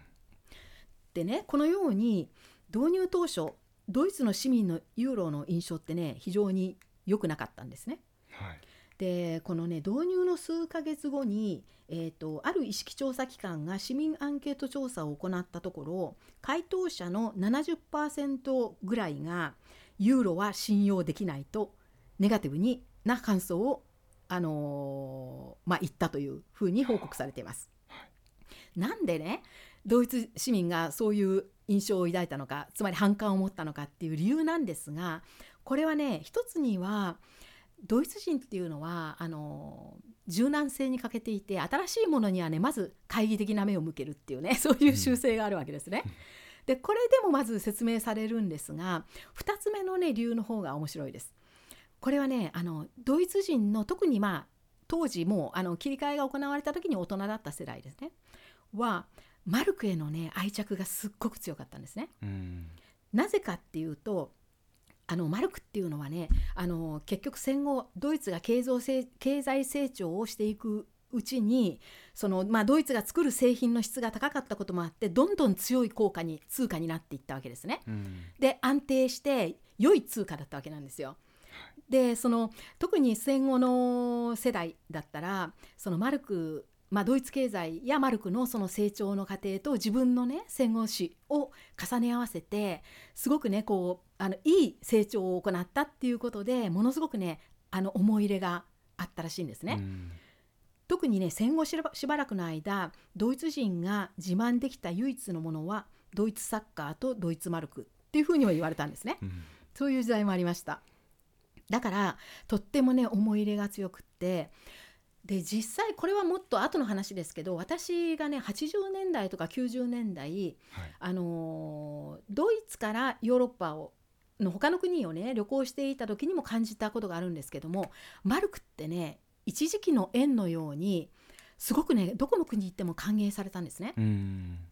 でねこのように導入当初ドイツの市民のユーロの印象ってね非常に良くなかったんですね。はいでこのね導入の数ヶ月後に、えーと、ある意識調査機関が市民アンケート調査を行ったところ回答者の70%ぐらいがユーロは信用できないとネガティブにな感想を、あのー、まあ、言ったというふうに報告されています。なんでねドイツ市民がそういう印象を抱いたのかつまり反感を持ったのかっていう理由なんですがこれはね一つにはドイツ人っていうのはあの柔軟性に欠けていて新しいものにはねまず懐疑的な目を向けるっていうね そういう習性があるわけですね。でこれでもまず説明されるんですが2つ目のね理由の方が面白いです。これはねあのドイツ人の特にまあ当時もうあの切り替えが行われた時に大人だった世代ですねはマルクへのね愛着がすっごく強かったんですね。なぜかっていうとあのマルクっていうのはねあの結局戦後ドイツが経経済成長をしていくうちにその、まあ、ドイツが作る製品の質が高かったこともあってどんどん強い効果に通貨になっていったわけですね。うん、で安定して良い通貨だったわけなんですよ。でその特に戦後の世代だったらそのマルクまあ、ドイツ経済やマルクのその成長の過程と自分のね戦後史を重ね合わせてすごくねこうあのいい成長を行ったっていうことでものすごくねあの思い入れがあったらしいんですね。特にね戦後しばらくの間ドイツ人が自慢できた唯一のものはドイツサッカーとドイツマルクっていうふうには言われたんですね。うん、そういう時代もありました。だからとってもね思い入れが強くってで実際これはもっと後の話ですけど私がね80年代とか90年代、はい、あのドイツからヨーロッパをの他の国をね旅行していた時にも感じたことがあるんですけどもマルクってね一時期の円のようにすごくねどこの国行っても歓迎されたんですね。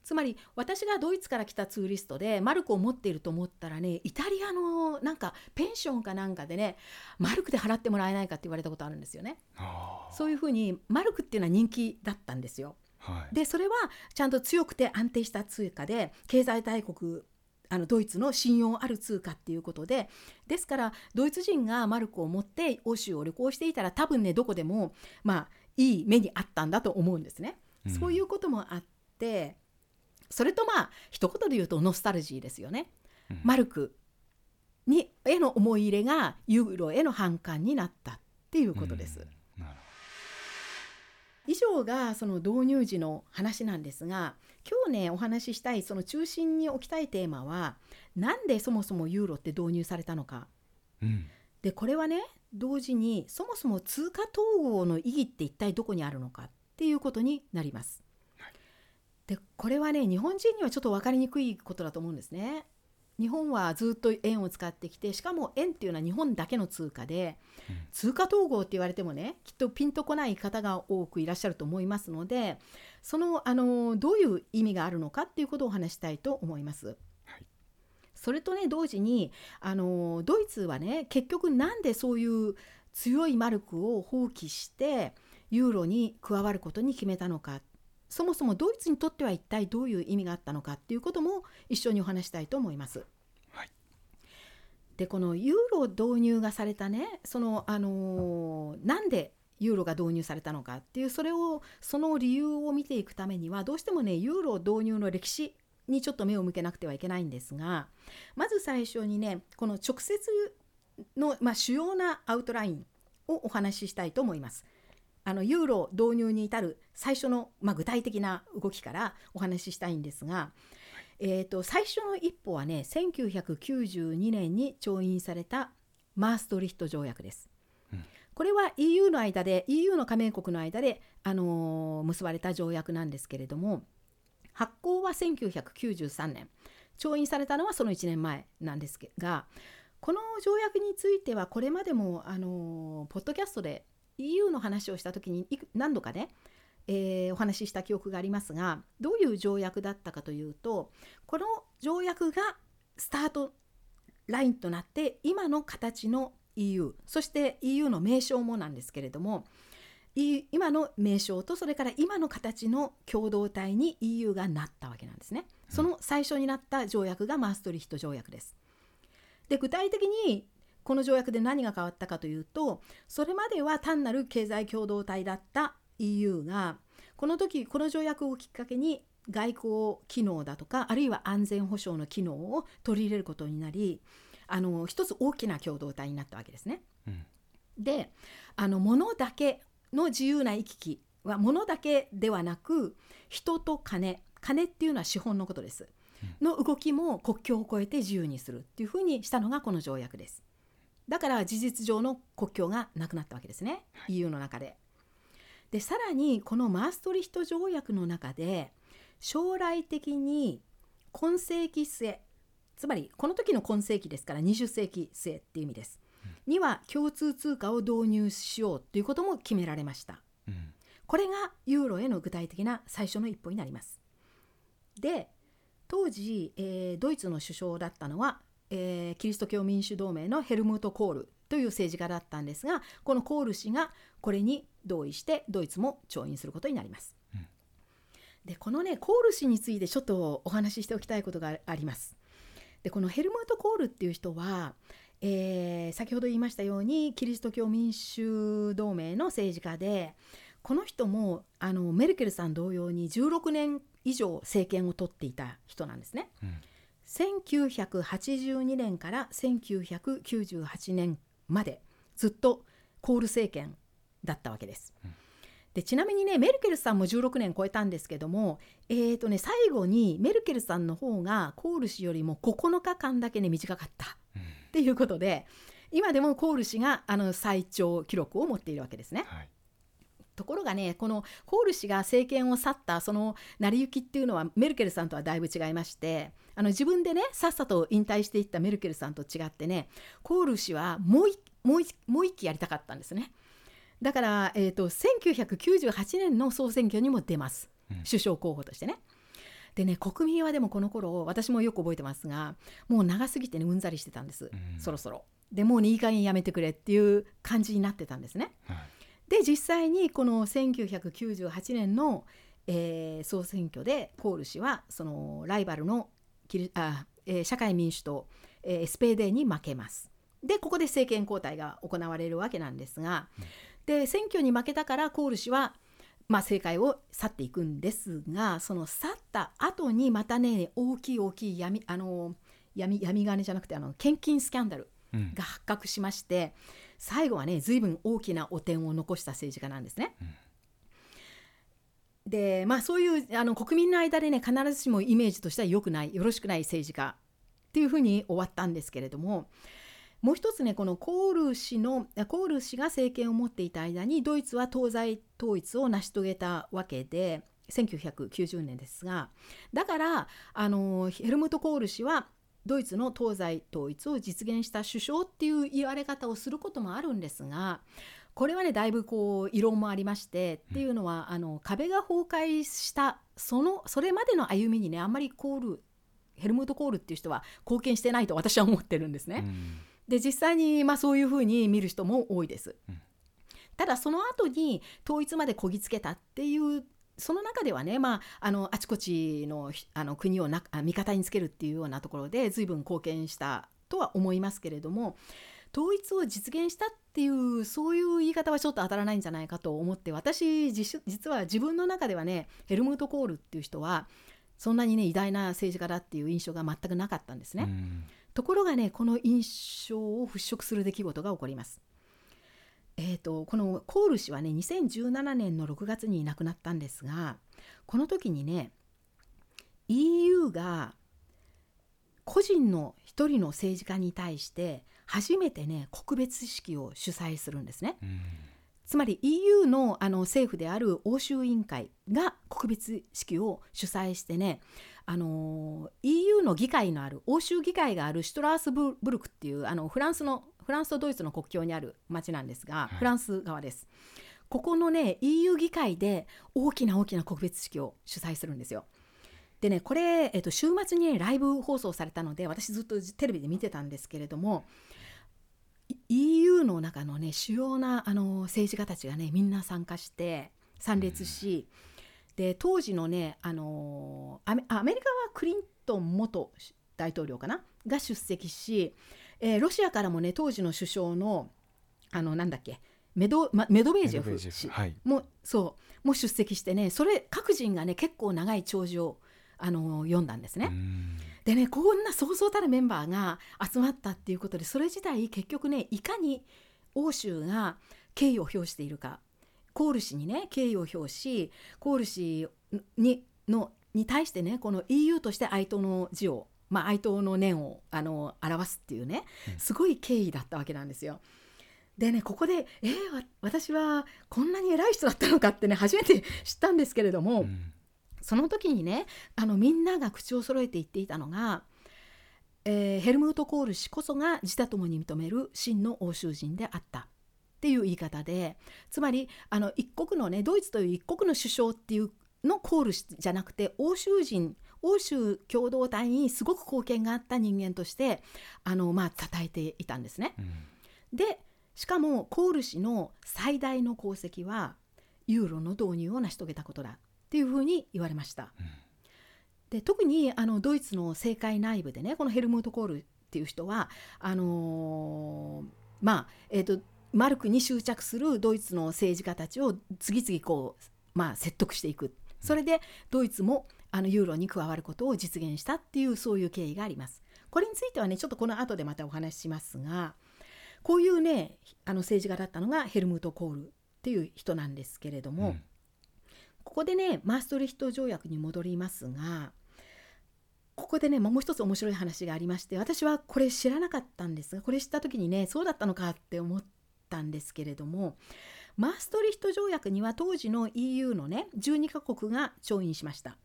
つまり私がドイツから来たツーリストでマルクを持っていると思ったらねイタリアのなんかペンションかなんかでねマルクで払ってもらえないかって言われたことあるんですよね。そういうふうにマルクっていうのは人気だったんですよ、はい、でそれはちゃんと強くて安定した通貨で経済大国あのドイツの信用ある通貨っていうことでですからドイツ人がマルクを持って欧州を旅行していたら多分ねどこでもまあいい目にあったんだと思うんですね。うん、そういうこともあってそれとまあ一言で言うとノスタルジーですよね。うん、マルクにへの思い入れがユーロへの反感になったっていうことです。うん以上がその導入時の話なんですが今日ねお話ししたいその中心に置きたいテーマはなんでそもそもユーロって導入されたのか。うん、でこれはね同時にそもそも通貨統合の意義って一体どこにあるのかっていうことになります。でこれはね日本人にはちょっと分かりにくいことだと思うんですね。日本はずっと円を使ってきてしかも円っていうのは日本だけの通貨で、うん、通貨統合って言われてもねきっとピンとこない方が多くいらっしゃると思いますのでそのあのどういう意味があるのかっていうことをお話したいと思います。それとね同時にあのドイツはね結局なんでそういう強いマルクを放棄してユーロに加わることに決めたのかそもそもドイツにとっては一体どういう意味があったのかっていうことも一緒にお話したいと思います。はい、でこのユーロ導入がされたねそのあのー、なんでユーロが導入されたのかっていうそれをその理由を見ていくためにはどうしてもねユーロ導入の歴史にちょっと目を向けなくてはいけないんですがまず最初にねこの直接の、まあ、主要なアウトラインをお話ししたいと思います。あのユーロ導入に至る最初の、まあ、具体的な動きからお話ししたいんですが、えーと、最初の一歩はね1992年に調印されたマーストリヒト条約です。これは EU の間で EU の加盟国の間で、あのー、結ばれた条約なんですけれども発行は1993年。調印されたのはその1年前なんですがこの条約についてはこれまでもあのポッドキャストで EU の話をした時に何度かね、えー、お話しした記憶がありますがどういう条約だったかというとこの条約がスタートラインとなって今の形の EU そして EU の名称もなんですけれども今の名称とそれから今の形の共同体に EU がなったわけなんですね。その最初になった条約がマーストリヒト条約です。で具体的にこの条約で何が変わったかというとそれまでは単なる経済共同体だった EU がこの時この条約をきっかけに外交機能だとかあるいは安全保障の機能を取り入れることになりあの一つ大きな共同体になったわけですね。うん、であの物だけの自由な行き来は物だけではなく人と金金っていうのは資本のことです。の動きも国境を越えて自由にするっていうふうにしたのがこの条約です。だから事実上の国境がなくなったわけですね、はい、EU の中で。でさらにこのマーストリヒト条約の中で将来的に今世紀末つまりこの時の今世紀ですから20世紀末っていう意味です、うん、には共通通貨を導入しようということも決められました、うん、これがユーロへの具体的な最初の一歩になりますで当時、えー、ドイツの首相だったのは、えー、キリスト教民主同盟のヘルムート・コールという政治家だったんですがこのコール氏がこれに同意してドイツも調印することになります。うん、でこのねコール氏についてちょっとお話ししておきたいことがあります。でこのヘルムート・コールっていう人は、えー、先ほど言いましたようにキリスト教民主同盟の政治家でこの人もあのメルケルさん同様に16年以上政権を取っていた人なんですね。うん、1982年から1998年までずっとコール政権だったわけです。うんでちなみにねメルケルさんも16年超えたんですけども、えーとね、最後にメルケルさんの方がコール氏よりも9日間だけね短かった、っていうことで今でもコール氏があの最長記録を持っているわけですね。はいところがねこのコール氏が政権を去ったその成り行きっていうのはメルケルさんとはだいぶ違いましてあの自分でねさっさと引退していったメルケルさんと違ってねコール氏はもうもうもう一期やりたかったんですね。だから、えーと、1998年の総選挙にも出ます、うん、首相候補としてね。でね国民はでもこの頃私もよく覚えてますがもう長すぎてねうんざりしてたんです、うん、そろそろ。でもうねいい加減やめてくれっていう感じになってたんですね。はいで実際にこの1998年の、えー、総選挙でコール氏はそのライバルのあ、えー、社会民主党、えー、スペーデに負けます。でここで政権交代が行われるわけなんですが、うん、で選挙に負けたからコール氏は、まあ、政界を去っていくんですがその去った後にまたね大きい大きい闇あの闇闇金じゃなくてあの献金スキャンダルが発覚しまして。うん最後はね随分大きな汚点を残した政治家なんですね。うんでまあそういうあの国民の間でね必ずしもイメージとしては良くないよろしくない政治家っていうふうに終わったんですけれどももう一つねこのコール氏のコール氏が政権を持っていた間にドイツは東西統一を成し遂げたわけで1990年ですがだからあのヘルムト・コール氏はドイツの東西統一を実現した首相っていう言われ方をすることもあるんですがこれはねだいぶこう異論もありましてっていうのはあの壁が崩壊したそのそれまでの歩みにねあんまりコールヘルムート・コールっていう人は貢献してないと私は思ってるんですね。で実際にまあそういうふうに見る人も多いです。ただその後に統一までこぎつけたっていうその中ではね、まあ、あのあちこちのあの国をな味方につけるっていうようなところで随分貢献したとは思いますけれども統一を実現したっていうそういう言い方はちょっと当たらないんじゃないかと思って私実は自分の中ではねヘルムート・コールっていう人はそんなにね偉大な政治家だっていう印象が全くなかったんですね。ところがねこの印象を払拭する出来事が起こります。えーと、このコール氏はね2017年の6月に亡くなったんですがこの時にね EU が個人の一人の政治家に対して初めてね告別式を主催するんですね。つまり EU のあの政府である欧州委員会が告別式を主催してねあの EU の議会のある欧州議会があるシュトラースブルクっていうあのフランスのフランスとドイツの国境にある町なんですが、はい、フランス側です。ここのね EU 議会で大きな大きな告別式を主催するんですよ。でねこれ、えっと、週末に、ね、ライブ放送されたので私ずっとテレビで見てたんですけれども EU EU の中のね主要なあの政治家たちがねみんな参加して参列し、で当時のねあのアメリカはクリントン元大統領かな？が出席し、えーロシアからもね当時の首相のあのなんだっけ？メド,、ま、メドベージェフ氏フはい。もそうも出席してねそれ各人がね結構長い弔辞をあの読んだんですね。うん。でねこんなそうそうたるメンバーが集まったっていうことでそれ自体結局ねいかに欧州が敬意を表しているかコール氏にね敬意を表しコール氏にのに対してねこの EU として哀悼の字を、まあ、哀悼の念をあの表すっていうねうん。すごい敬意だったわけなんですよ。でねここでえーわ私はこんなに偉い人だったのかってね初めて知ったんですけれども、うん。その時にねあのみんなが口を揃えて言っていたのが、えーヘルムート・コール氏こそが自他ともに認める真の欧州人であったっていう言い方でつまりあの一国のねドイツという一国の首相っていうのコール氏じゃなくて欧州人欧州共同体にすごく貢献があった人間としてあのまあ称えていたんですね。うんでしかもコール氏の最大の功績はユーロの導入を成し遂げたことだっていうふうに言われました。うんで特にあのドイツの政界内部でねこのヘルムート・コールっていう人はあのーまあえー、とマルクに執着するドイツの政治家たちを次々こう、まあ、説得していく。それでドイツもあのユーロに加わることを実現したっていうそういう経緯があります。これについてはねちょっとこの後でまたお話ししますがこういうねあの政治家だったのがヘルムート・コールっていう人なんですけれども、うん。ここでねマーストリヒト条約に戻りますがここでねもう一つ面白い話がありまして私はこれ知らなかったんですがこれ知った時にねそうだったのかって思ったんですけれどもマーストリヒト条約には当時の EU のね12カ国が調印しました。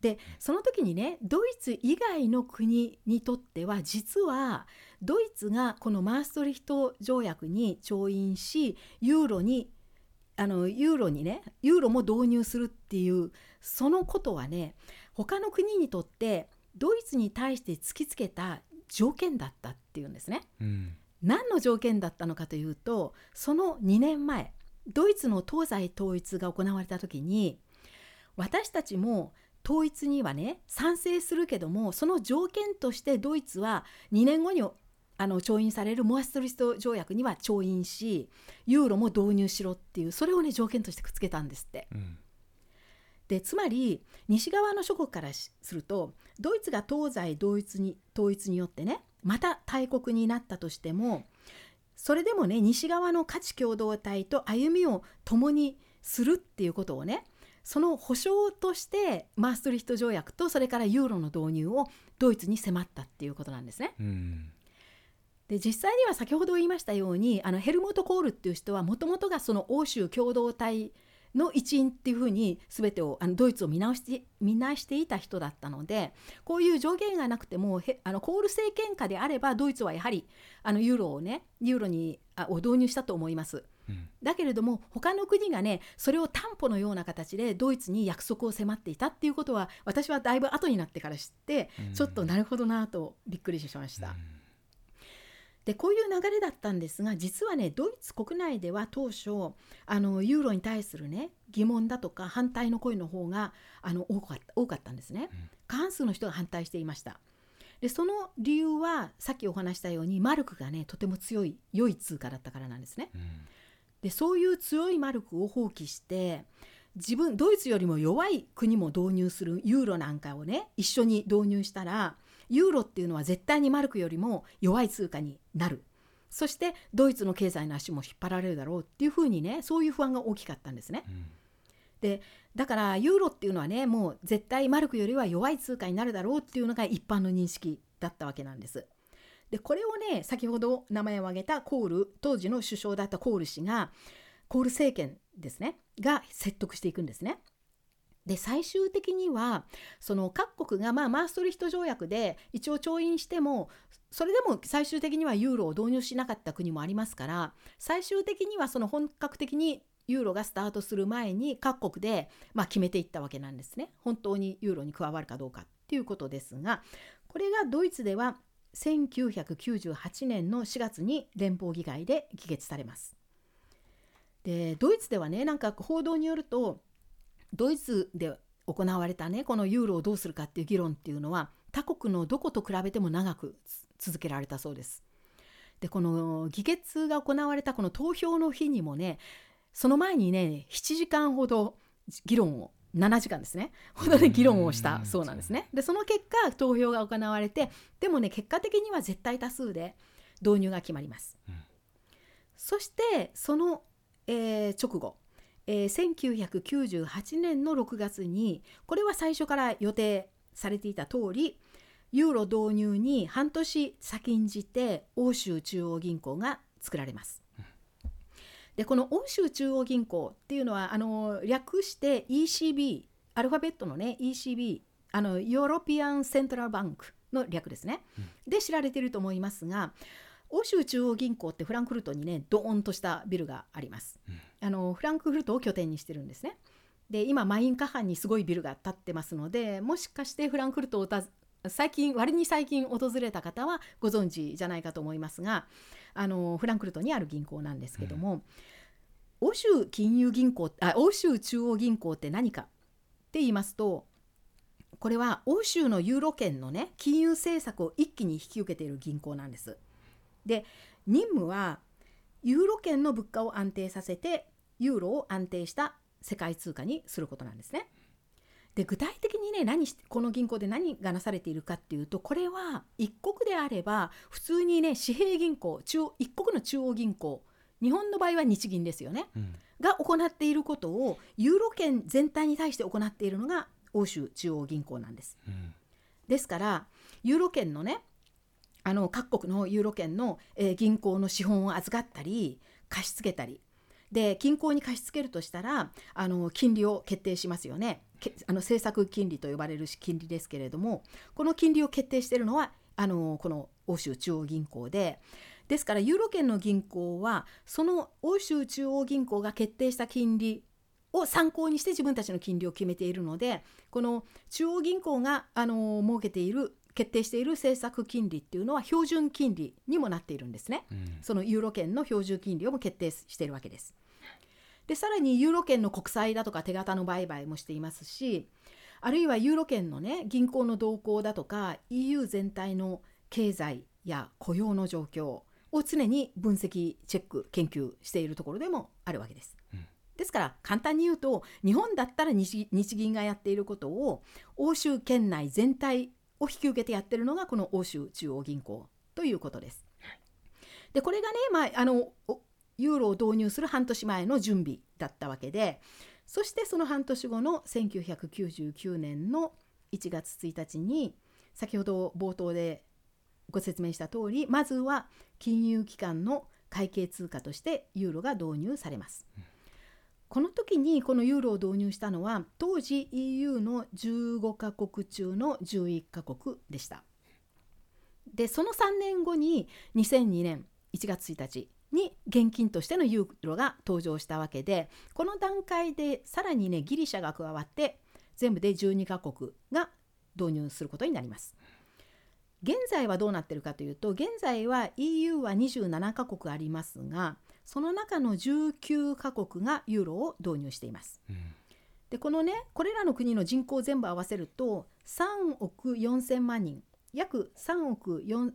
でその時にねドイツ以外の国にとっては実はドイツがこのマーストリヒト条約に調印しユーロにあのユーロにねユーロも導入するっていうそのことはね他の国にとってドイツに対して突きつけた条件だったっていうんですね。うん何の条件だったのかというとその2年前ドイツの東西統一が行われた時に私たちも統一にはね賛成するけどもその条件としてドイツは2年後にあの調印されるモアストリスト条約には調印しユーロも導入しろっていうそれをね条件としてくっつけたんですって。うんでつまり西側の諸国からしするとドイツが東西同一に統一によってねまた大国になったとしてもそれでもね西側の価値共同体と歩みを共にするっていうことをねその保証としてマーストリヒト条約とそれからユーロの導入をドイツに迫ったっていうことなんですね。うんで実際には先ほど言いましたようにあのヘルムート・コールっていう人はもともとがその欧州共同体の一員っていうふうに全てをあのドイツを見直して見直していた人だったのでこういう上限がなくてもへあのコール政権下であればドイツはやはりあのユーロをねユーロにあを導入したと思います。うんだけれども他の国がねそれを担保のような形でドイツに約束を迫っていたっていうことは私はだいぶ後になってから知ってうんちょっとなるほどなとびっくりしました。でこういう流れだったんですが実はねドイツ国内では当初あのユーロに対するね疑問だとか反対の声の方があの多かった多かったんですねうん。過半数の人が反対していました。でその理由はさっきお話したようにマルクがねとても強い良い通貨だったからなんですね。うんでそういう強いマルクを放棄して自分ドイツよりも弱い国も導入するユーロなんかをね一緒に導入したらユーロっていうのは絶対にマルクよりも弱い通貨になるそしてドイツの経済の足も引っ張られるだろうっていうふうにねそういう不安が大きかったんですね。うんだからユーロっていうのはねもう絶対マルクよりは弱い通貨になるだろうっていうのが一般の認識だったわけなんです。でこれをね先ほど名前を挙げたコール当時の首相だったコール氏がコール政権ですねが説得していくんですね。で最終的にはその各国がまあマーストリヒト条約で一応調印してもそれでも最終的にはユーロを導入しなかった国もありますから最終的にはその本格的にユーロがスタートする前に各国でまあ決めていったわけなんですね本当にユーロに加わるかどうかっていうことですがこれがドイツでは1998年の4月に連邦議会で議決されます。でドイツではねなんか報道によるとドイツで行われたねこのユーロをどうするかっていう議論っていうのは他国のどこと比べても長く続けられたそうです。でこの議決が行われたこの投票の日にもねその前にね7時間ほど議論を7時間ですねほどで議論をしたそうなんですね。でその結果投票が行われてでもね結果的には絶対多数で導入が決まります。うん、そしてその、えー、直後、えー、1998年の6月にこれは最初から予定されていた通りユーロ導入に半年先んじて欧州中央銀行が作られます。でこの欧州中央銀行っていうのはあの略して ECB アルファベットのね ECB あの European Central Bank の略ですね、うん、で知られていると思いますが欧州中央銀行ってフランクフルトにねドーンとしたビルがあります、うん、あのフランクフルトを拠点にしてるんですねで今マインカハンにすごいビルが建ってますのでもしかしてフランクフルトを最近割に最近訪れた方はご存知じゃないかと思いますがあのフランクフルトにある銀行なんですけども、うん、欧州金融銀行あ欧州中央銀行って何かって言いますとこれは欧州のユーロ圏のね金融政策を一気に引き受けている銀行なんです。で任務はユーロ圏の物価を安定させてユーロを安定した世界通貨にすることなんですね。で具体的にね何この銀行で何がなされているかっていうとこれは一国であれば普通にね紙幣銀行中央一国の中央銀行日本の場合は日銀ですよね、うん、が行っていることをユーロ圏全体に対して行っているのが欧州中央銀行なんです。うん、ですからユーロ圏のねあの各国のユーロ圏の、えー、銀行の資本を預かったり貸し付けたり。で銀行に貸し付けるとしたらあの金利を決定しますよね。あの政策金利と呼ばれる金利ですけれどもこの金利を決定しているのはあのこの欧州中央銀行で。ですからユーロ圏の銀行はその欧州中央銀行が決定した金利を参考にして自分たちの金利を決めているのでこの中央銀行があの設けている決定している政策金利っていうのは標準金利にもなっているんですね、うん、そのユーロ圏の標準金利をも決定しているわけです。でさらにユーロ圏の国債だとか手形の売買もしていますしあるいはユーロ圏のね銀行の動向だとか EU 全体の経済や雇用の状況を常に分析チェック研究しているところでもあるわけです。うん、ですから簡単に言うと日本だったら日銀がやっていることを欧州圏内全体を引き受けてやってるのがこの欧州中央銀行ということです。でこれがね、まあ、あのユーロを導入する半年前の準備だったわけでそしてその半年後の1999年の1月1日に先ほど冒頭でご説明した通りまずは金融機関の会計通貨としてユーロが導入されます。この時にこのユーロを導入したのは当時 EU の15カ国中の11カ国でした。でその3年後に2002年1月1日に現金としてのユーロが登場したわけでこの段階でさらにねギリシャが加わって全部で12カ国が導入することになります。現在はどうなってるかというと現在は EU は27カ国ありますがその中の19カ国がユーロを導入しています。うん、でこのねこれらの国の人口全部合わせると3億4,000万人約3億4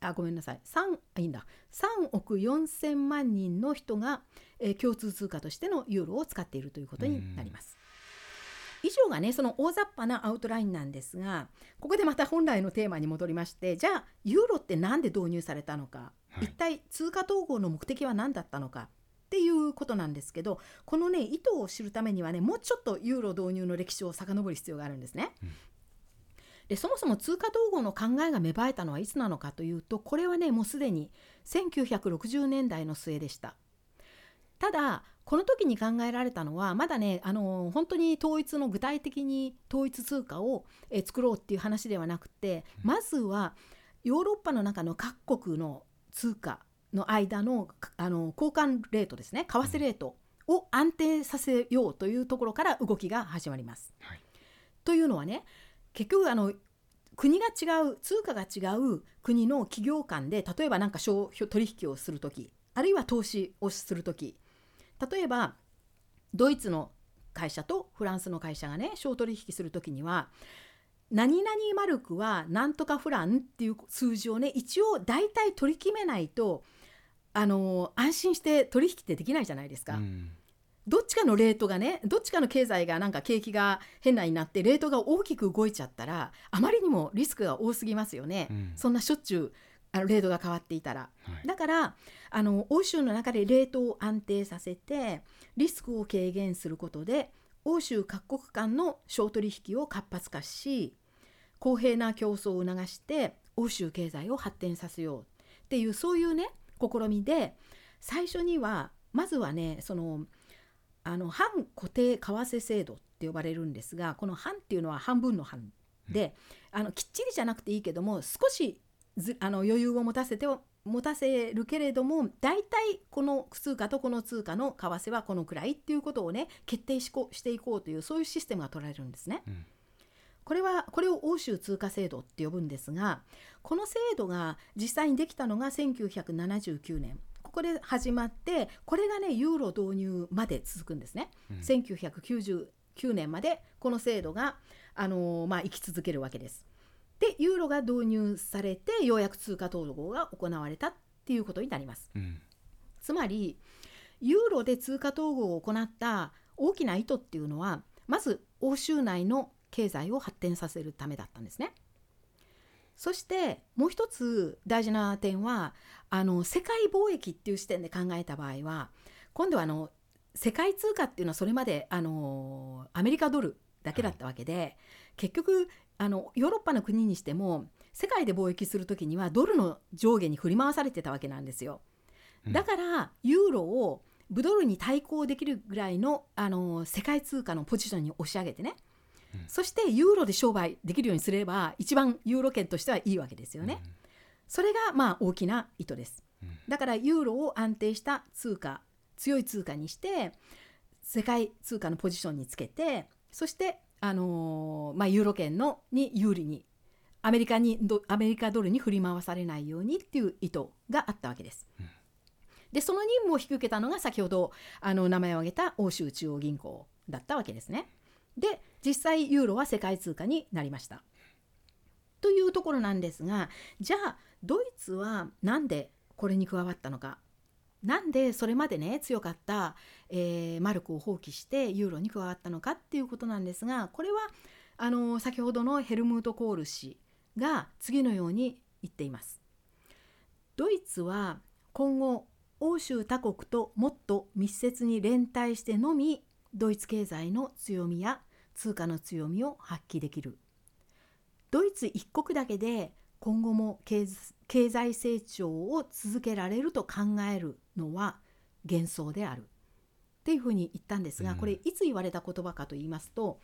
あごめんなさい3いいんだ3億4,000万人の人が、えー、共通通貨としてのユーロを使っているということになります。以上がねその大雑把なアウトラインなんですがここでまた本来のテーマに戻りましてじゃあユーロって何で導入されたのか、はい、一体通貨統合の目的は何だったのかっていうことなんですけどこのね意図を知るためにはねもうちょっとユーロ導入の歴史を遡る必要があるんですね。うん。でそもそも通貨統合の考えが芽生えたのはいつなのかというとこれはねもうすでに1960年代の末でした。ただこの時に考えられたのはまだねあの本当に統一の具体的に統一通貨をえ作ろうっていう話ではなくてまずはヨーロッパの中の各国の通貨の間のあの交換レートですね為替レートを安定させようというところから動きが始まります。はい、というのはね結局あの国が違う通貨が違う国の企業間で例えばなんか商取引をする時あるいは投資をする時例えばドイツの会社とフランスの会社がね商取引する時には何々マルクはなんとかフランっていう数字をね一応大体取り決めないとあの安心して取引ってできないじゃないですか。うん。どっちかのレートがねどっちかの経済がなんか景気が変なになってレートが大きく動いちゃったらあまりにもリスクが多すぎますよね、うん。そんなしょっちゅうあのレートが変わっていたら。はいだからあの欧州の中でレートを安定させてリスクを軽減することで欧州各国間の商取引を活発化し公平な競争を促して欧州経済を発展させようっていうそういうね試みで最初にはまずはねそのあの半固定為替制度って呼ばれるんですがこの半っていうのは半分の半で、あのきっちりじゃなくていいけども少しずあの余裕を持たせて持たせるけれども大体この通貨とこの通貨の為替はこのくらいっていうことをね決定しこしていこうというそういうシステムが取られるんですね。うんこれはこれを欧州通貨制度って呼ぶんですがこの制度が実際にできたのが1979年ここで始まってこれがねユーロ導入まで続くんですね。うん1999年までこの制度が、あのーまあ、生き続けるわけです。でユーロが導入されてようやく通貨統合が行われたっていうことになります。うんつまりユーロで通貨統合を行った大きな意図っていうのはまず欧州内の経済を発展させるためだったんですね。そしてもう一つ大事な点はあの世界貿易っていう視点で考えた場合は今度はあの世界通貨っていうのはそれまであのアメリカドルだけだったわけで、結局あのヨーロッパの国にしても世界で貿易する時にはドルの上下に振り回されてたわけなんですよ。うんだからユーロをブドルに対抗できるぐらいのあの世界通貨のポジションに押し上げてね、うんそしてユーロで商売できるようにすれば一番ユーロ圏としてはいいわけですよね。それがまあ大きな意図ですうん。だからユーロを安定した通貨強い通貨にして世界通貨のポジションにつけてそして、あのーまあ、ユーロ圏のに有利にアメリカにドアメリカドルに振り回されないようにっていう意図があったわけです。うんでその任務を引き受けたのが先ほどあの名前を挙げた欧州中央銀行だったわけですね。で実際ユーロは世界通貨になりました。というところなんですがじゃあドイツはなんでこれに加わったのかなんでそれまでね強かった、えーマルクを放棄してユーロに加わったのかっていうことなんですがこれはあの先ほどのヘルムート・コール氏が次のように言っています。ドイツは今後欧州他国ともっと密接に連帯してのみドイツ経済の強みや通貨の強みを発揮できるドイツ一国だけで今後も経経済成長を続けられると考えるのは幻想であるっていうふうに言ったんですが、うんこれいつ言われた言葉かと言いますと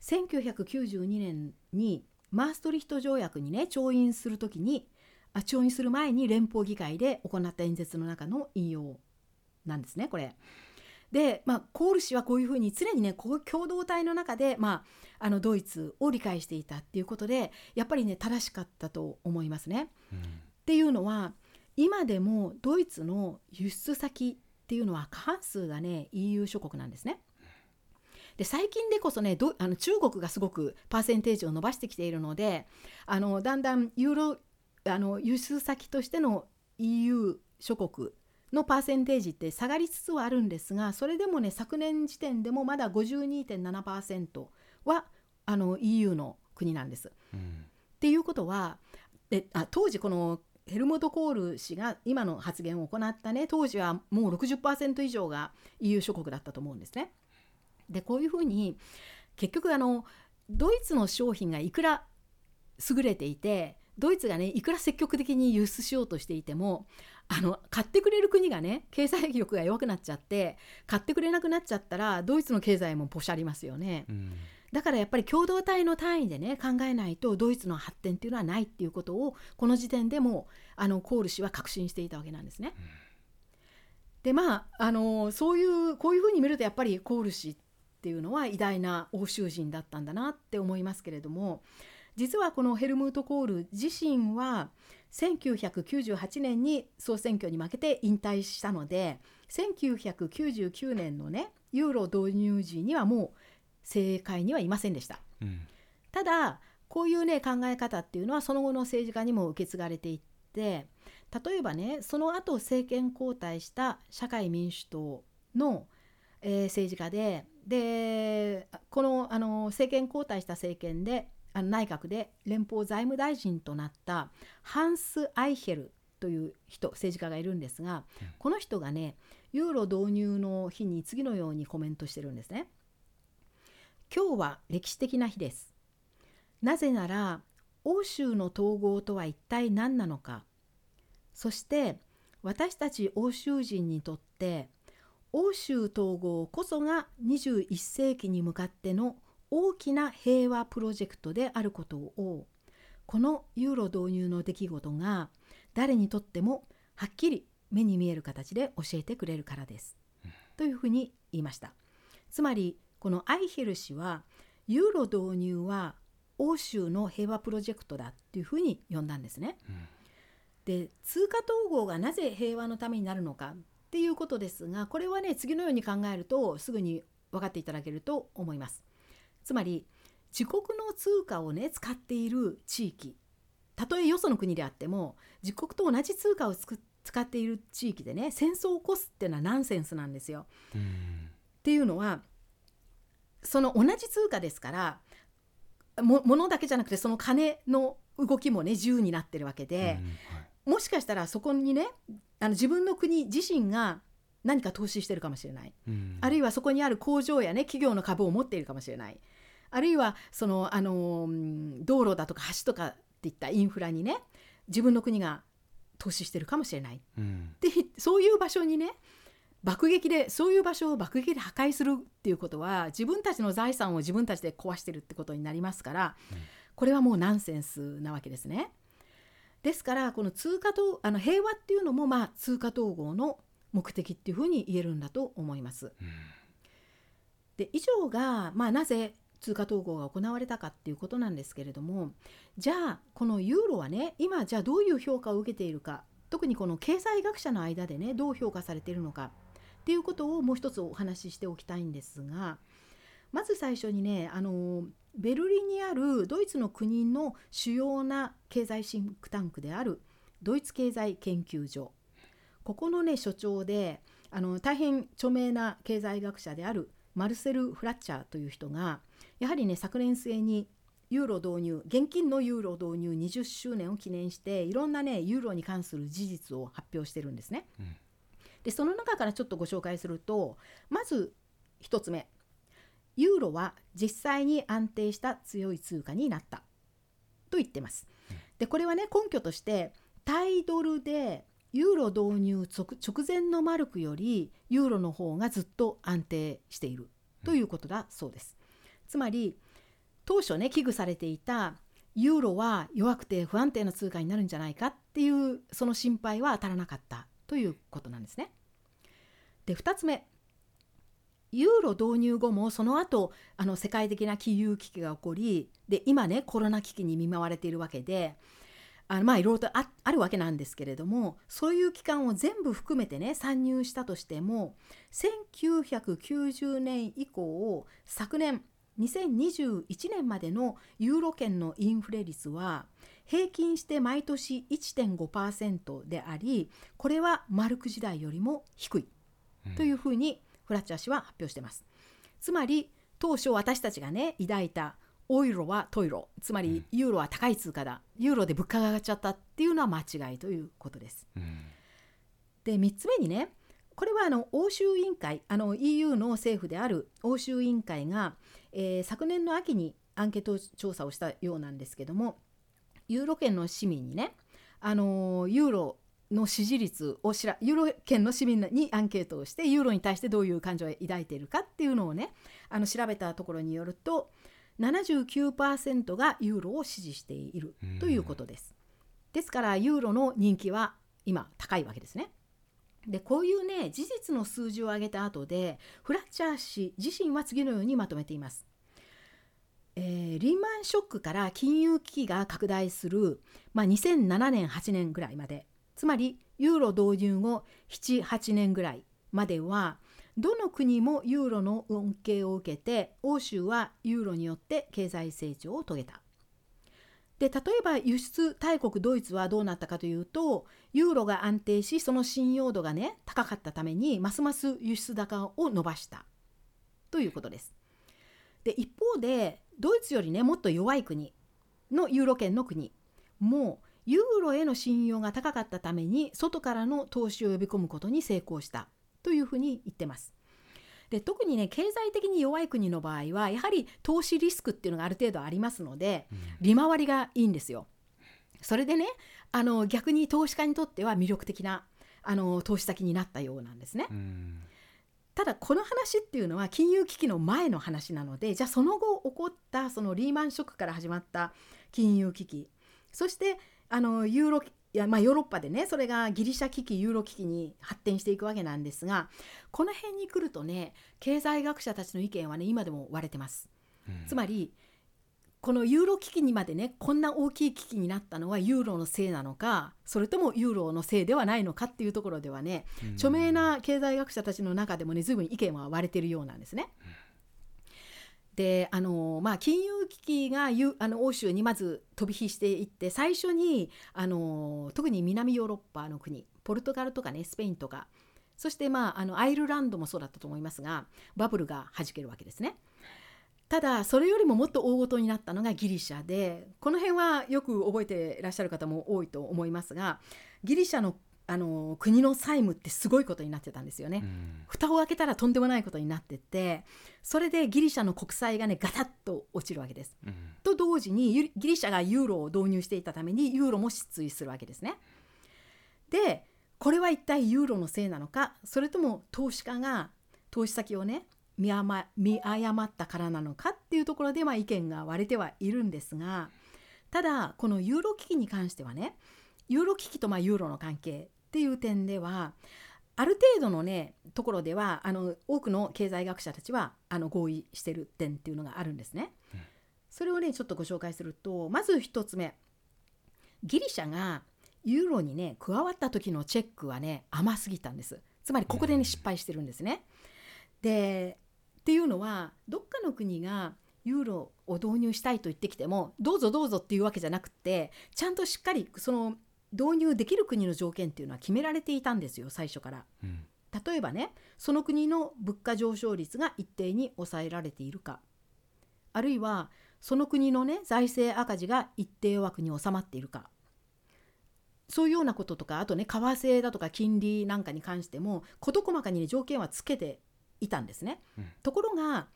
1992年にマーストリヒト条約にね調印するときにあ調印する前に連邦議会で行った演説の中の引用なんですねこれ。で、まあ、コール氏はこういうふうに常にねこう共同体の中で、まあ、あのドイツを理解していたっていうことでやっぱりね正しかったと思いますね。うんっていうのは今でもドイツの輸出先っていうのは過半数がね EU 諸国なんですね。で最近でこそねどあの中国がすごくパーセンテージを伸ばしてきているのであのだんだんユーロあの輸出先としての EU 諸国のパーセンテージって下がりつつはあるんですがそれでもね昨年時点でもまだ52.7%はあの EU の国なんです。うんっていうことはであ当時このヘルモト・コール氏が今の発言を行ったね当時はもう60%以上が EU 諸国だったと思うんですね。でこういうふうに結局あのドイツの商品がいくら優れていてドイツがねいくら積極的に輸出しようとしていてもあの買ってくれる国がね経済力が弱くなっちゃって買ってくれなくなっちゃったらドイツの経済もポシャりますよね。うんだからやっぱり共同体の単位でね考えないとドイツの発展っていうのはないっていうことをこの時点でもあのコール氏は確信していたわけなんですね。でまああのそういうこういうふうに見るとやっぱりコール氏っていうのは偉大な欧州人だったんだなって思いますけれども実はこのヘルムート・コール自身は1998年に総選挙に負けて引退したので1999年のねユーロ導入時にはもう政界にはいませんでした。うんただこういうね考え方っていうのはその後の政治家にも受け継がれていって例えばねその後政権交代した社会民主党の、えー政治家ででこのあの政権交代した政権であの内閣で連邦財務大臣となったハンス・アイヘルという人政治家がいるんですが、うんこの人がねユーロ導入の日に次のようにコメントしてるんですね。今日は歴史的な日です。なぜなら欧州の統合とは一体何なのかそして私たち欧州人にとって欧州統合こそが21世紀に向かっての大きな平和プロジェクトであることをこのユーロ導入の出来事が誰にとってもはっきり目に見える形で教えてくれるからです。というふうに言いました。つまりこのアイヘル氏はユーロ導入は欧州の平和プロジェクトだっていうふうに呼んだんですね。うんで通貨統合がなぜ平和のためになるのかっていうことですがこれはね次のように考えるとすぐに分かっていただけると思います。つまり自国の通貨をね使っている地域たとえよその国であっても自国と同じ通貨を使っている地域でね戦争を起こすっていうのはナンセンスなんですよ。うんっていうのはその同じ通貨ですからも物だけじゃなくてその金の動きもね自由になってるわけで、うんはい。もしかしたらそこにねあの自分の国自身が何か投資してるかもしれない、うん。あるいはそこにある工場やね企業の株を持っているかもしれない。あるいはそのあのうん道路だとか橋とかっていったインフラにね自分の国が投資してるかもしれない。うん。でそういう場所にね爆撃でそういう場所を爆撃で破壊するっていうことは自分たちの財産を自分たちで壊してるってことになりますから、うんこれはもうナンセンスなわけですね。ですからこの通貨とあの平和っていうのもまあ通貨統合の目的っていうふうに言えるんだと思います。うんで以上が、まあ、なぜ通貨統合が行われたかっていうことなんですけれどもじゃあこのユーロはね今じゃあどういう評価を受けているか特にこの経済学者の間でねどう評価されているのかっていうことをもう一つお話ししておきたいんですがまず最初にねあのベルリンにあるドイツの国の主要な経済シンクタンクであるドイツ経済研究所ここのね所長であの大変著名な経済学者であるマルセル・フラッチャーという人がやはりね昨年末にユーロ導入現金のユーロ導入20周年を記念していろんなねユーロに関する事実を発表してるんですね。うんでその中からちょっとご紹介するとまず1つ目ユーロは実際に安定した強い通貨になったと言ってます。でこれはね根拠として対ドルでユーロ導入直前のマルクよりユーロの方がずっと安定しているということだそうです。つまり当初ね危惧されていたユーロは弱くて不安定な通貨になるんじゃないかっていうその心配は当たらなかったということなんですね。で2つ目ユーロ導入後もその後あの世界的な金融危機が起こりで今ねコロナ危機に見舞われているわけであのまあいろいろとああるわけなんですけれどもそういう期間を全部含めてね参入したとしても1990年以降昨年2021年までのユーロ圏のインフレ率は平均して毎年1.5%でありこれはマルク時代よりも低いというふうにフラッチャー氏は発表しています。つまり当初私たちがね抱いたオイロはトイロ。つまりユーロは高い通貨だ。ユーロで物価が上がっちゃったっていうのは間違いということです。うん。で3つ目にねこれはあの欧州委員会あの EU の政府である欧州委員会が、えー昨年の秋にアンケート調査をしたようなんですけどもユーロ圏の市民にねあのユーロの支持率をしらユーロ圏の市民にアンケートをしてユーロに対してどういう感情を抱いているかっていうのをねあの調べたところによると79%がユーロを支持しているということです。ですからユーロの人気は今高いわけですね。でこういうね事実の数字を上げた後でフラッチャー氏自身は次のようにまとめています。えーリーマンショックから金融危機が拡大する、まあ、2007年8年ぐらいまでつまりユーロ導入後78年ぐらいまではどの国もユーロの恩恵を受けて欧州はユーロによって経済成長を遂げた。で例えば輸出大国ドイツはどうなったかというとユーロが安定しその信用度がね高かったためにますます輸出高を伸ばしたということです。で一方でドイツよりねもっと弱い国のユーロ圏の国もユーロへの信用が高かったために外からの投資を呼び込むことに成功したというふうに言ってます。で特にね経済的に弱い国の場合はやはり投資リスクっていうのがある程度ありますので利回りがいいんですよ。それでねあの逆に投資家にとっては魅力的なあの投資先になったようなんですね。うんただこの話っていうのは金融危機の前の話なのでじゃあその後起こったそのリーマンショックから始まった金融危機そしてあのユーロいやまあヨーロッパでねそれがギリシャ危機ユーロ危機に発展していくわけなんですがこの辺に来るとね経済学者たちの意見はね今でも割れてます。うんつまりこのユーロ危機にまでねこんな大きい危機になったのはユーロのせいなのかそれともユーロのせいではないのかっていうところではね著名な経済学者たちの中でもね随分意見は割れてるようなんですね。であのまあ金融危機がゆあの欧州にまず飛び火していって最初にあの特に南ヨーロッパの国ポルトガルとかねスペインとかそしてまああのアイルランドもそうだったと思いますがバブルが弾けるわけですね。ただそれよりももっと大事になったのがギリシャでこの辺はよく覚えていらっしゃる方も多いと思いますがギリシャのあの国の債務ってすごいことになってたんですよね。うん蓋を開けたらとんでもないことになっててそれでギリシャの国債がねガタッと落ちるわけです。うんと同時にユギリシャがユーロを導入していたためにユーロも失墜するわけですね。でこれは一体ユーロのせいなのかそれとも投資家が投資先をね見誤見誤ったからなのかっていうところでまあ意見が割れてはいるんですがただこのユーロ危機に関してはねユーロ危機とまあユーロの関係っていう点ではある程度のねところではあの多くの経済学者たちはあの合意してる点っていうのがあるんですね。うんそれをねちょっとご紹介するとまず一つ目ギリシャがユーロにね加わった時のチェックはね甘すぎたんですつまりここでねうん失敗してるんですね。でっていうのはどっかの国がユーロを導入したいと言ってきてもどうぞどうぞっていうわけじゃなくてちゃんとしっかりその導入できる国の条件っていうのは決められていたんですよ最初から。うん例えばねその国の物価上昇率が一定に抑えられているかあるいはその国のね財政赤字が一定枠に収まっているかそういうようなこととかあとね為替だとか金利なんかに関しても事細かに、ね、条件はつけていたんですね。うんところが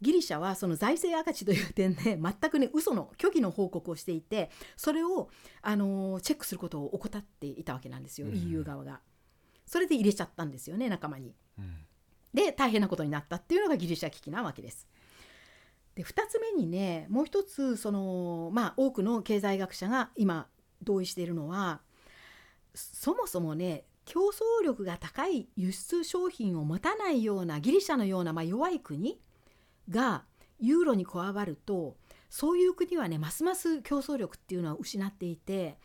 ギリシャはその財政赤字という点で 全くね嘘の虚偽の報告をしていてそれを、あのーチェックすることを怠っていたわけなんですよ、うん EU 側が。それで入れちゃったんですよね仲間に。うんで大変なことになったっていうのがギリシャ危機なわけです。で2つ目にねもう一つそのまあ多くの経済学者が今同意しているのはそもそもね競争力が高い輸出商品を持たないようなギリシャのようなまあ弱い国がユーロに加わるとそういう国はねますます競争力っていうのは失っていて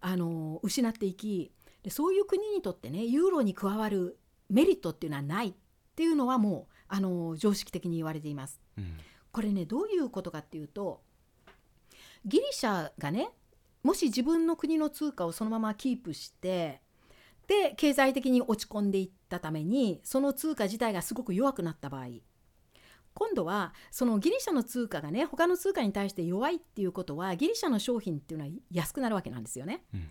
あの失っていきでそういう国にとってねユーロに加わるメリットっていうのはないっていうのはもうあの常識的に言われています。うんこれねどういうことかっていうとギリシャがねもし自分の国の通貨をそのままキープしてで経済的に落ち込んでいったためにその通貨自体がすごく弱くなった場合今度はそのギリシャの通貨がね他の通貨に対して弱いっていうことはギリシャの商品っていうのは安くなるわけなんですよね。うん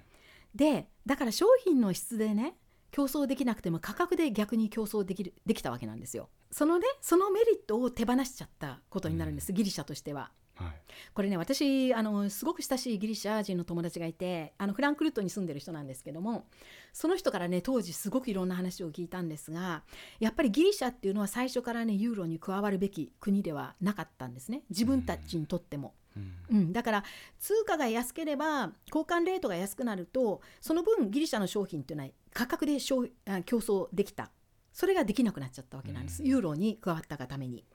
でだから商品の質でね競争できなくても価格で逆に競争できるできたわけなんですよ。そのねそのメリットを手放しちゃったことになるんです、ギリシャとしては。はい。これね私あのすごく親しいギリシャ人の友達がいてあのフランクフルトに住んでる人なんですけどもその人からね当時すごくいろんな話を聞いたんですがやっぱりギリシャっていうのは最初からねユーロに加わるべき国ではなかったんですね。自分たちにとっても。うん。うん、だから通貨が安ければ交換レートが安くなるとその分ギリシャの商品っていうのは価格で競争できた。それができなくなっちゃったわけなんです、うん。ユーロに加わったがために。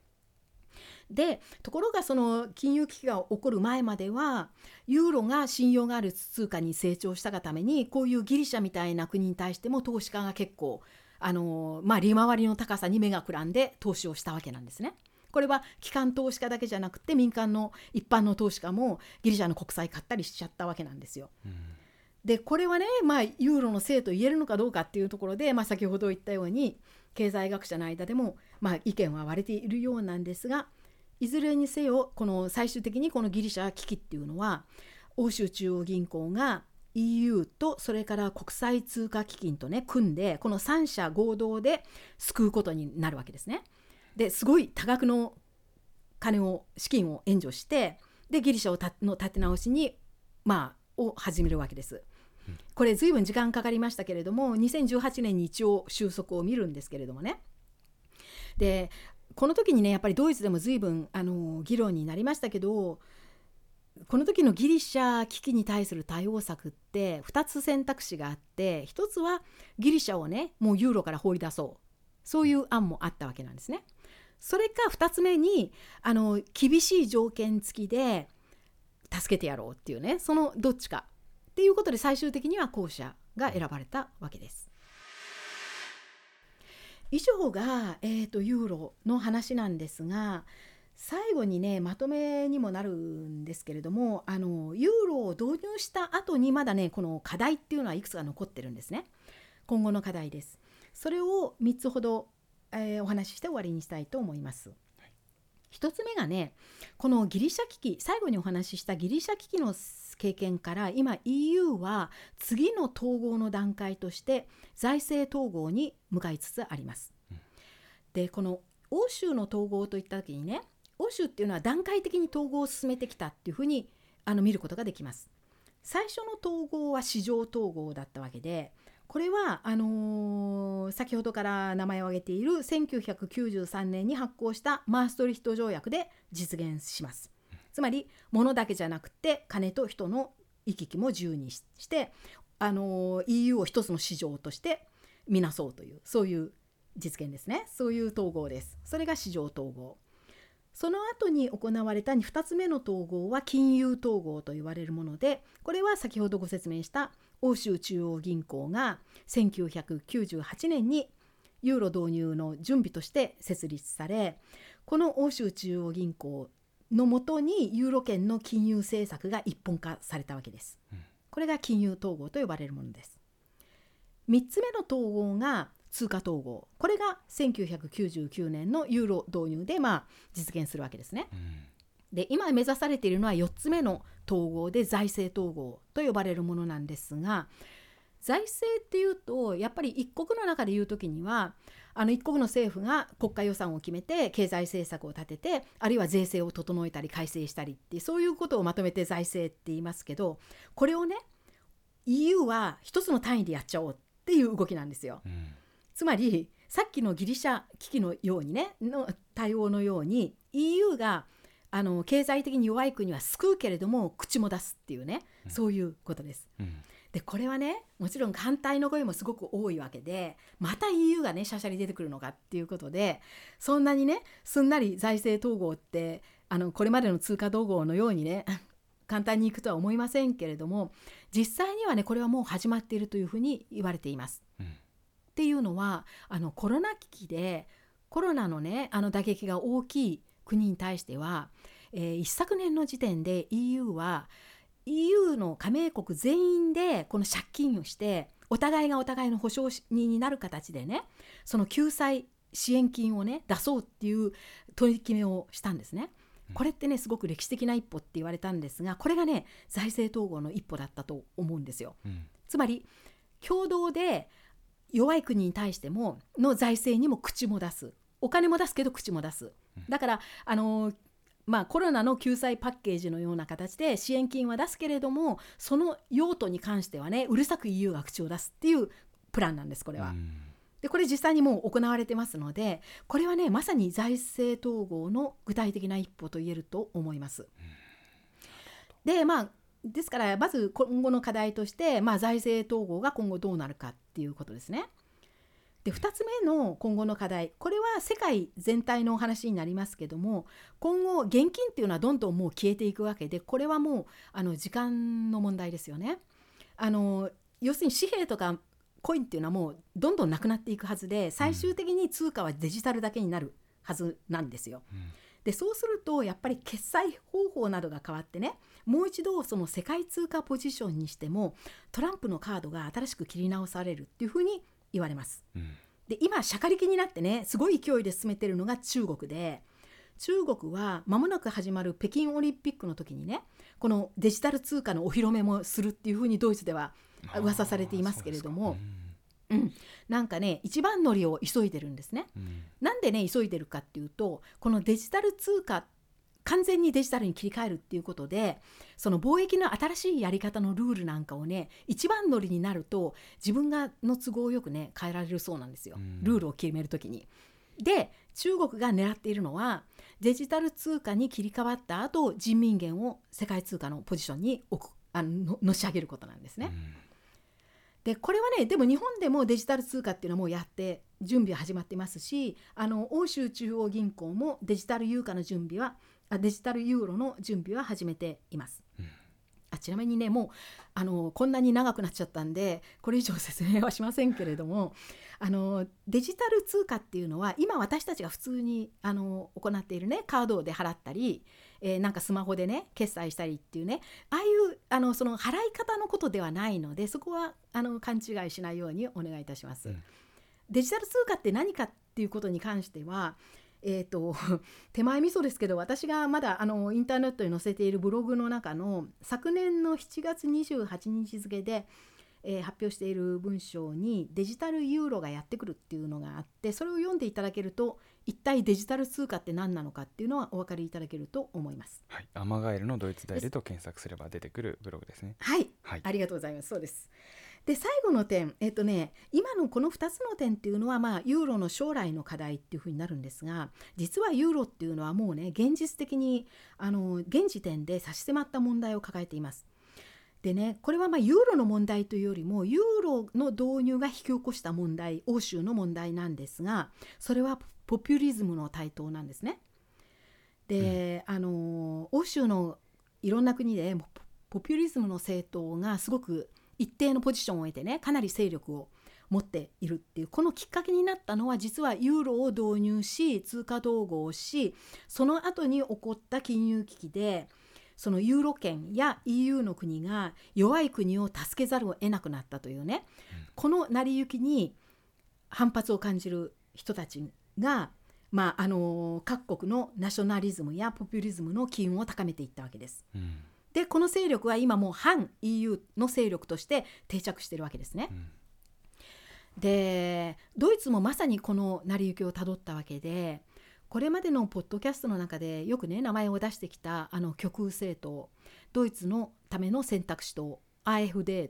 でところがその金融危機が起こる前まではユーロが信用がある通貨に成長したがためにこういうギリシャみたいな国に対しても投資家が結構あの、まあ、利回りの高さに目がくらんで投資をしたわけなんですね。これは機関投資家だけじゃなくて民間の一般の投資家もギリシャの国債買ったりしちゃったわけなんですよ。うんでこれはね、まあ、ユーロのせいと言えるのかどうかっていうところで、まあ、先ほど言ったように経済学者の間でも、まあ、意見は割れているようなんですがいずれにせよこの最終的にこのギリシャ危機っていうのは欧州中央銀行が EU とそれから国際通貨基金とね組んでこの3社合同で救うことになるわけですね。ですごい多額の金を資金を援助してでギリシャをたの立て直しにまあを始めるわけです。これ随分時間かかりましたけれども2018年に一応収束を見るんですけれどもねでこの時にねやっぱりドイツでも随分あの議論になりましたけどこの時のギリシャ危機に対する対応策って2つ選択肢があって1つはギリシャをねもうユーロから放り出そうそういう案もあったわけなんですね。それか2つ目にあの厳しい条件付きで助けてやろうっていうねそのどっちかっていうことで最終的には後者が選ばれたわけです。以上が、えーと、ユーロの話なんですが最後にねまとめにもなるんですけれどもあのユーロを導入した後にまだねこの課題っていうのはいくつか残ってるんですね。今後の課題です。それを3つほど、えー、お話しして終わりにしたいと思います。1つ目がねこのギリシャ危機最後にお話ししたギリシャ危機の経験から今 EU は次の統合の段階として財政統合に向かいつつあります。でこの欧州の統合といった時にね欧州っていうのは段階的に統合を進めてきたっていうふうにあの見ることができます。最初の統合は市場統合だったわけでこれはあのー、先ほどから名前を挙げている1993年に発行したマーストリヒト条約で実現します。つまり物だけじゃなくて金と人の行き来も自由にしてあの EU を一つの市場として見なそうというそういう実現ですね。そういう統合です。それが市場統合。その後に行われた2つ目の統合は金融統合と言われるものでこれは先ほどご説明した欧州中央銀行が1998年にユーロ導入の準備として設立されこの欧州中央銀行のもとにユーロ圏の金融政策が一本化されたわけです。これが金融統合と呼ばれるものです。3つ目の統合が通貨統合これが1999年のユーロ導入でまあ実現するわけですね。で今目指されているのは4つ目の統合で財政統合と呼ばれるものなんですが財政っていうとやっぱり一国の中で言う時にはあの一国の政府が国家予算を決めて経済政策を立ててあるいは税制を整えたり改正したりってそういうことをまとめて財政って言いますけどこれをね EU は一つの単位でやっちゃおうっていう動きなんですよ。うん、つまりさっきのギリシャ危機のようにねの対応のように EU があの経済的に弱い国は救うけれども口も出すっていうね、うん、そういうことです。うんでこれはねもちろん反対の声もすごく多いわけでまた EU がねしゃしゃり出てくるのかっていうことでそんなにねすんなり財政統合ってあのこれまでの通貨統合のようにね 簡単にいくとは思いませんけれども実際にはねこれはもう始まっているというふうに言われています。うん、っていうのはあのコロナ危機でコロナのねあの打撃が大きい国に対しては、えー、一昨年の時点で EU は EU の加盟国全員でこの借金をしてお互いがお互いの保証人になる形でねその救済支援金をね出そうっていう取り決めをしたんですね。これってねすごく歴史的な一歩って言われたんですがこれがね財政統合の一歩だったと思うんですよ。うん、つまり共同で弱い国に対してもの財政にも口も出すお金も出すけど口も出すだからあのまあ、コロナの救済パッケージのような形で支援金は出すけれどもその用途に関してはねうるさく EU が口を出すっていうプランなんですこれは。でこれ実際にもう行われてますのでこれはねまさに財政統合の具体的な一歩と言えると思います。でまあですからまず今後の課題として、まあ、財政統合が今後どうなるかっていうことですね。で2つ目の今後の課題これは世界全体のお話になりますけども今後現金っていうのはどんどんもう消えていくわけでこれはもうあの時間の問題ですよね。あの要するに紙幣とかコインっていうのはもうどんどんなくなっていくはずで最終的に通貨はデジタルだけになるはずなんですよ。うんでそうするとやっぱり決済方法などが変わってねもう一度その世界通貨ポジションにしてもトランプのカードが新しく切り直されるっていうふうに言われます。うんで今しゃかりきになってねすごい勢いで進めてるのが中国で中国は間もなく始まる北京オリンピックの時にねこのデジタル通貨のお披露目もするっていうふうにドイツでは噂されていますけれどもうん、なんかね一番乗りを急いでるんですね。うんうんなんでね急いでるかっていうとこのデジタル通貨完全にデジタルに切り替えるっていうことでその貿易の新しいやり方のルールなんかをね一番乗りになると自分がの都合よくね変えられるそうなんですようんルールを決めるときに。で中国が狙っているのはデジタル通貨に切り替わった後人民元を世界通貨のポジションに置くあのののし上げることなんですね。でこれはねでも日本でもデジタル通貨っていうのはもうやって準備は始まってますしあの欧州中央銀行もデジタルユーカの準備はあデジタルユーロの準備は始めています。うんあちなみにねもうあのこんなに長くなっちゃったんでこれ以上説明はしませんけれどもあのデジタル通貨っていうのは今私たちが普通にあの行っているねカードで払ったり、えーなんかスマホでね決済したりっていうねああいうあのその払い方のことではないのでそこはあの勘違いしないようにお願いいたします。うんデジタル通貨って何かっていうことに関してはえー、と 手前味噌ですけど私がまだあのインターネットに載せているブログの中の昨年の7月28日付で、えー発表している文章にデジタルユーロがやってくるっていうのがあってそれを読んでいただけると一体デジタル通貨って何なのかっていうのはお分かりいただけると思います。はい、アマガエルのドイツ代理と検索すれば出てくるブログですね。はいはい。ありがとうございます。そうです。で最後の点、えっとね、今のこの2つの点っていうのは、まあ、ユーロの将来の課題っていうふうになるんですが実はユーロっていうのはもうね現実的にあの現時点で差し迫った問題を抱えています。でねこれはまあユーロの問題というよりもユーロの導入が引き起こした問題欧州の問題なんですがそれはポピュリズムの台頭なんですね。で、あの欧州のいろんな国でポポピュリズムの政党がすごく一定のポジションを得てねかなり勢力を持っているっていうこのきっかけになったのは実はユーロを導入し通貨統合をしその後に起こった金融危機でそのユーロ圏や EU の国が弱い国を助けざるを得なくなったというね、この成り行きに反発を感じる人たちが、まあ、あの各国のナショナリズムやポピュリズムの機運を高めていったわけです。うんでこの勢力は今もう反 EU の勢力として定着しているわけですね。うんでドイツもまさにこの成り行きをたどったわけでこれまでのポッドキャストの中でよくね名前を出してきたあの極右政党ドイツのための選択肢党 AfD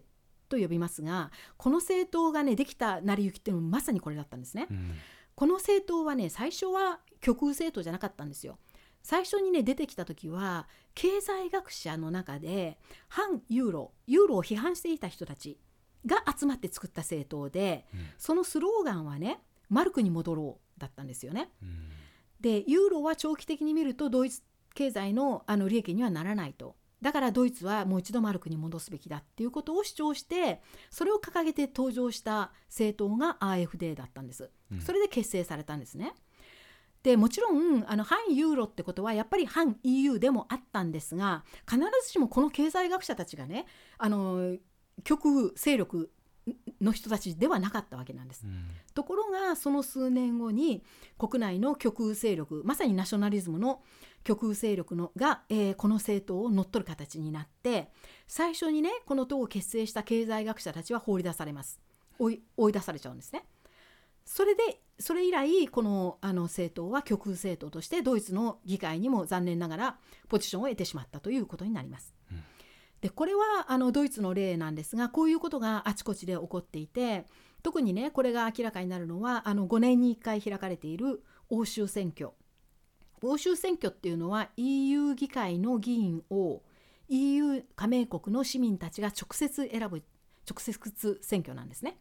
と呼びますがこの政党がねできた成り行きっていうのもまさにこれだったんですね。うんこの政党はね最初は極右政党じゃなかったんですよ。最初にね出てきた時は経済学者の中で反ユーロユーロを批判していた人たちが集まって作った政党でうんそのスローガンはねマルクに戻ろうだったんですよね。うんでユーロは長期的に見るとドイツ経済のあの利益にはならないと。だからドイツはもう一度マルクに戻すべきだっていうことを主張してそれを掲げて登場した政党が AfD だったんです。うんそれで結成されたんですね。でもちろんあの反ユーロってことはやっぱり反 EU でもあったんですが必ずしもこの経済学者たちがねあの極右勢力の人たちではなかったわけなんです。うんところがその数年後に国内の極右勢力まさにナショナリズムの極右勢力のが、えーこの政党を乗っ取る形になって最初にねこの党を結成した経済学者たちは放り出されます追い追い出されちゃうんですね。それでそれ以来このあの政党は極右政党としてドイツの議会にも残念ながらポジションを得てしまったということになります。うんでこれはあのドイツの例なんですがこういうことがあちこちで起こっていて特にねこれが明らかになるのはあの5年に1回開かれている欧州選挙欧州選挙っていうのは EU 議会の議員を EU 加盟国の市民たちが直接選ぶ直接選挙なんですね。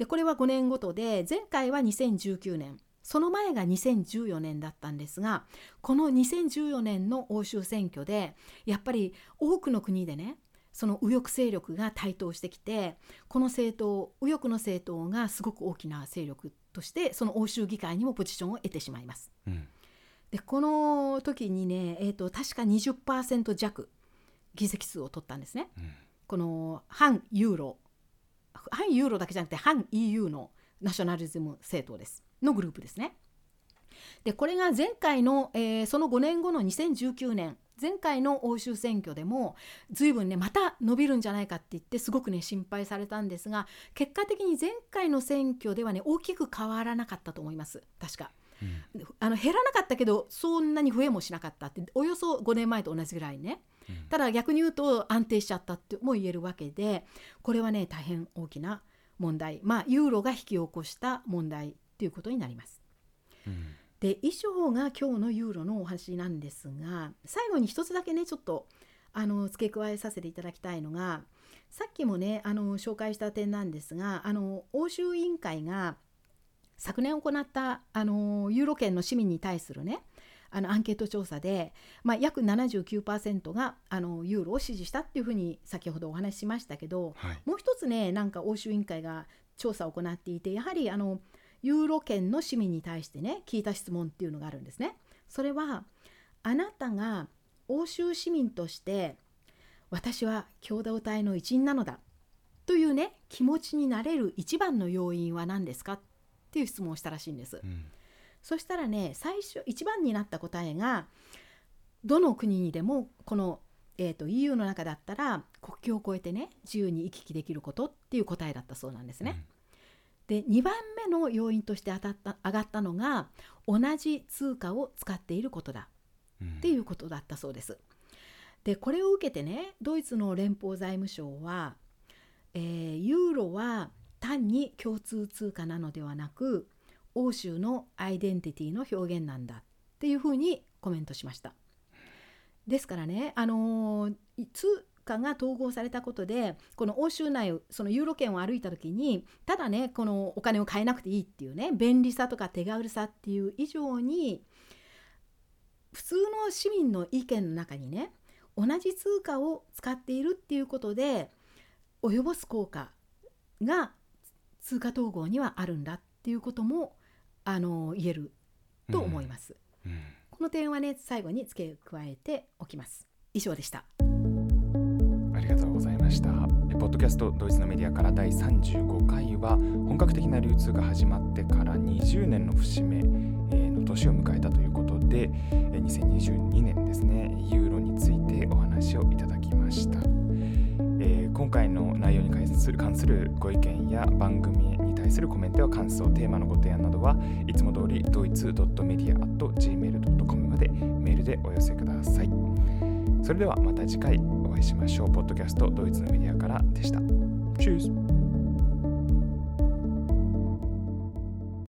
でこれは5年ごとで前回は2019年その前が2014年だったんですがこの2014年の欧州選挙でやっぱり多くの国でねその右翼勢力が台頭してきてこの政党右翼の政党がすごく大きな勢力としてその欧州議会にもポジションを得てしまいます。うんでこの時にね、えーと、確か20%弱議席数を取ったんですね。うんこの反ユーロ反ユーロだけじゃなくて反 EU のナショナリズム政党ですのグループですね。でこれが前回の、えーその5年後の2019年前回の欧州選挙でも随分ねまた伸びるんじゃないかって言ってすごくね心配されたんですが結果的に前回の選挙ではね大きく変わらなかったと思います確か。うんあの減らなかったけどそんなに増えもしなかったっておよそ5年前と同じぐらいねうんただ逆に言うと安定しちゃったっても言えるわけでこれはね大変大きな問題。まあユーロが引き起こした問題ということになります。うん。で以上が今日のユーロのお話なんですが最後に一つだけねちょっとあの付け加えさせていただきたいのがさっきもねあの紹介した点なんですがあの欧州委員会が昨年行ったあのユーロ圏の市民に対するねあのアンケート調査で、まあ、約79%があのユーロを支持したっていうふうに先ほどお話ししましたけどはいもう一つねなんか欧州委員会が調査を行っていてやはりあのユーロ圏の市民に対してね聞いた質問っていうのがあるんですね。それはあなたが欧州市民として私は共同体の一員なのだというね気持ちになれる一番の要因は何ですか？っていう質問をしたらしいんです。うんそしたらね最初一番になった答えがどの国にでもこの、えー、と EU の中だったら国境を越えてね自由に行き来できることっていう答えだったそうなんですね。で2番目の要因として当たった上がったのが同じ通貨を使っていることだうんっていうことだったそうです。でこれを受けてねドイツの連邦財務省は、えーユーロは単に共通通貨なのではなく欧州のアイデンティティの表現なんだっていうふうにコメントしました。ですからね、あの通貨が統合されたことでこの欧州内そのユーロ圏を歩いた時にただねこのお金を変えなくていいっていうね便利さとか手軽さっていう以上に普通の市民の意見の中にね同じ通貨を使っているっていうことで及ぼす効果が通貨統合にはあるんだっていうこともあの言えると思います。うんこの点はね最後に付け加えておきます。以上でした。ありがとうございました。えポッドキャストドイツのメディアから第35回は本格的な流通が始まってから20年の節目えーの年を迎えたということでえー2022年ですねユーロについてお話をいただきました。えー今回の内容に関する関するご意見や番組に対するコメントや感想、テーマのご提案などはいつも通りドイツ .media.gmail.com までメールでお寄せください。それではまた次回お会いしましょう。ポッドキャストドイツのメディアからでした。チュース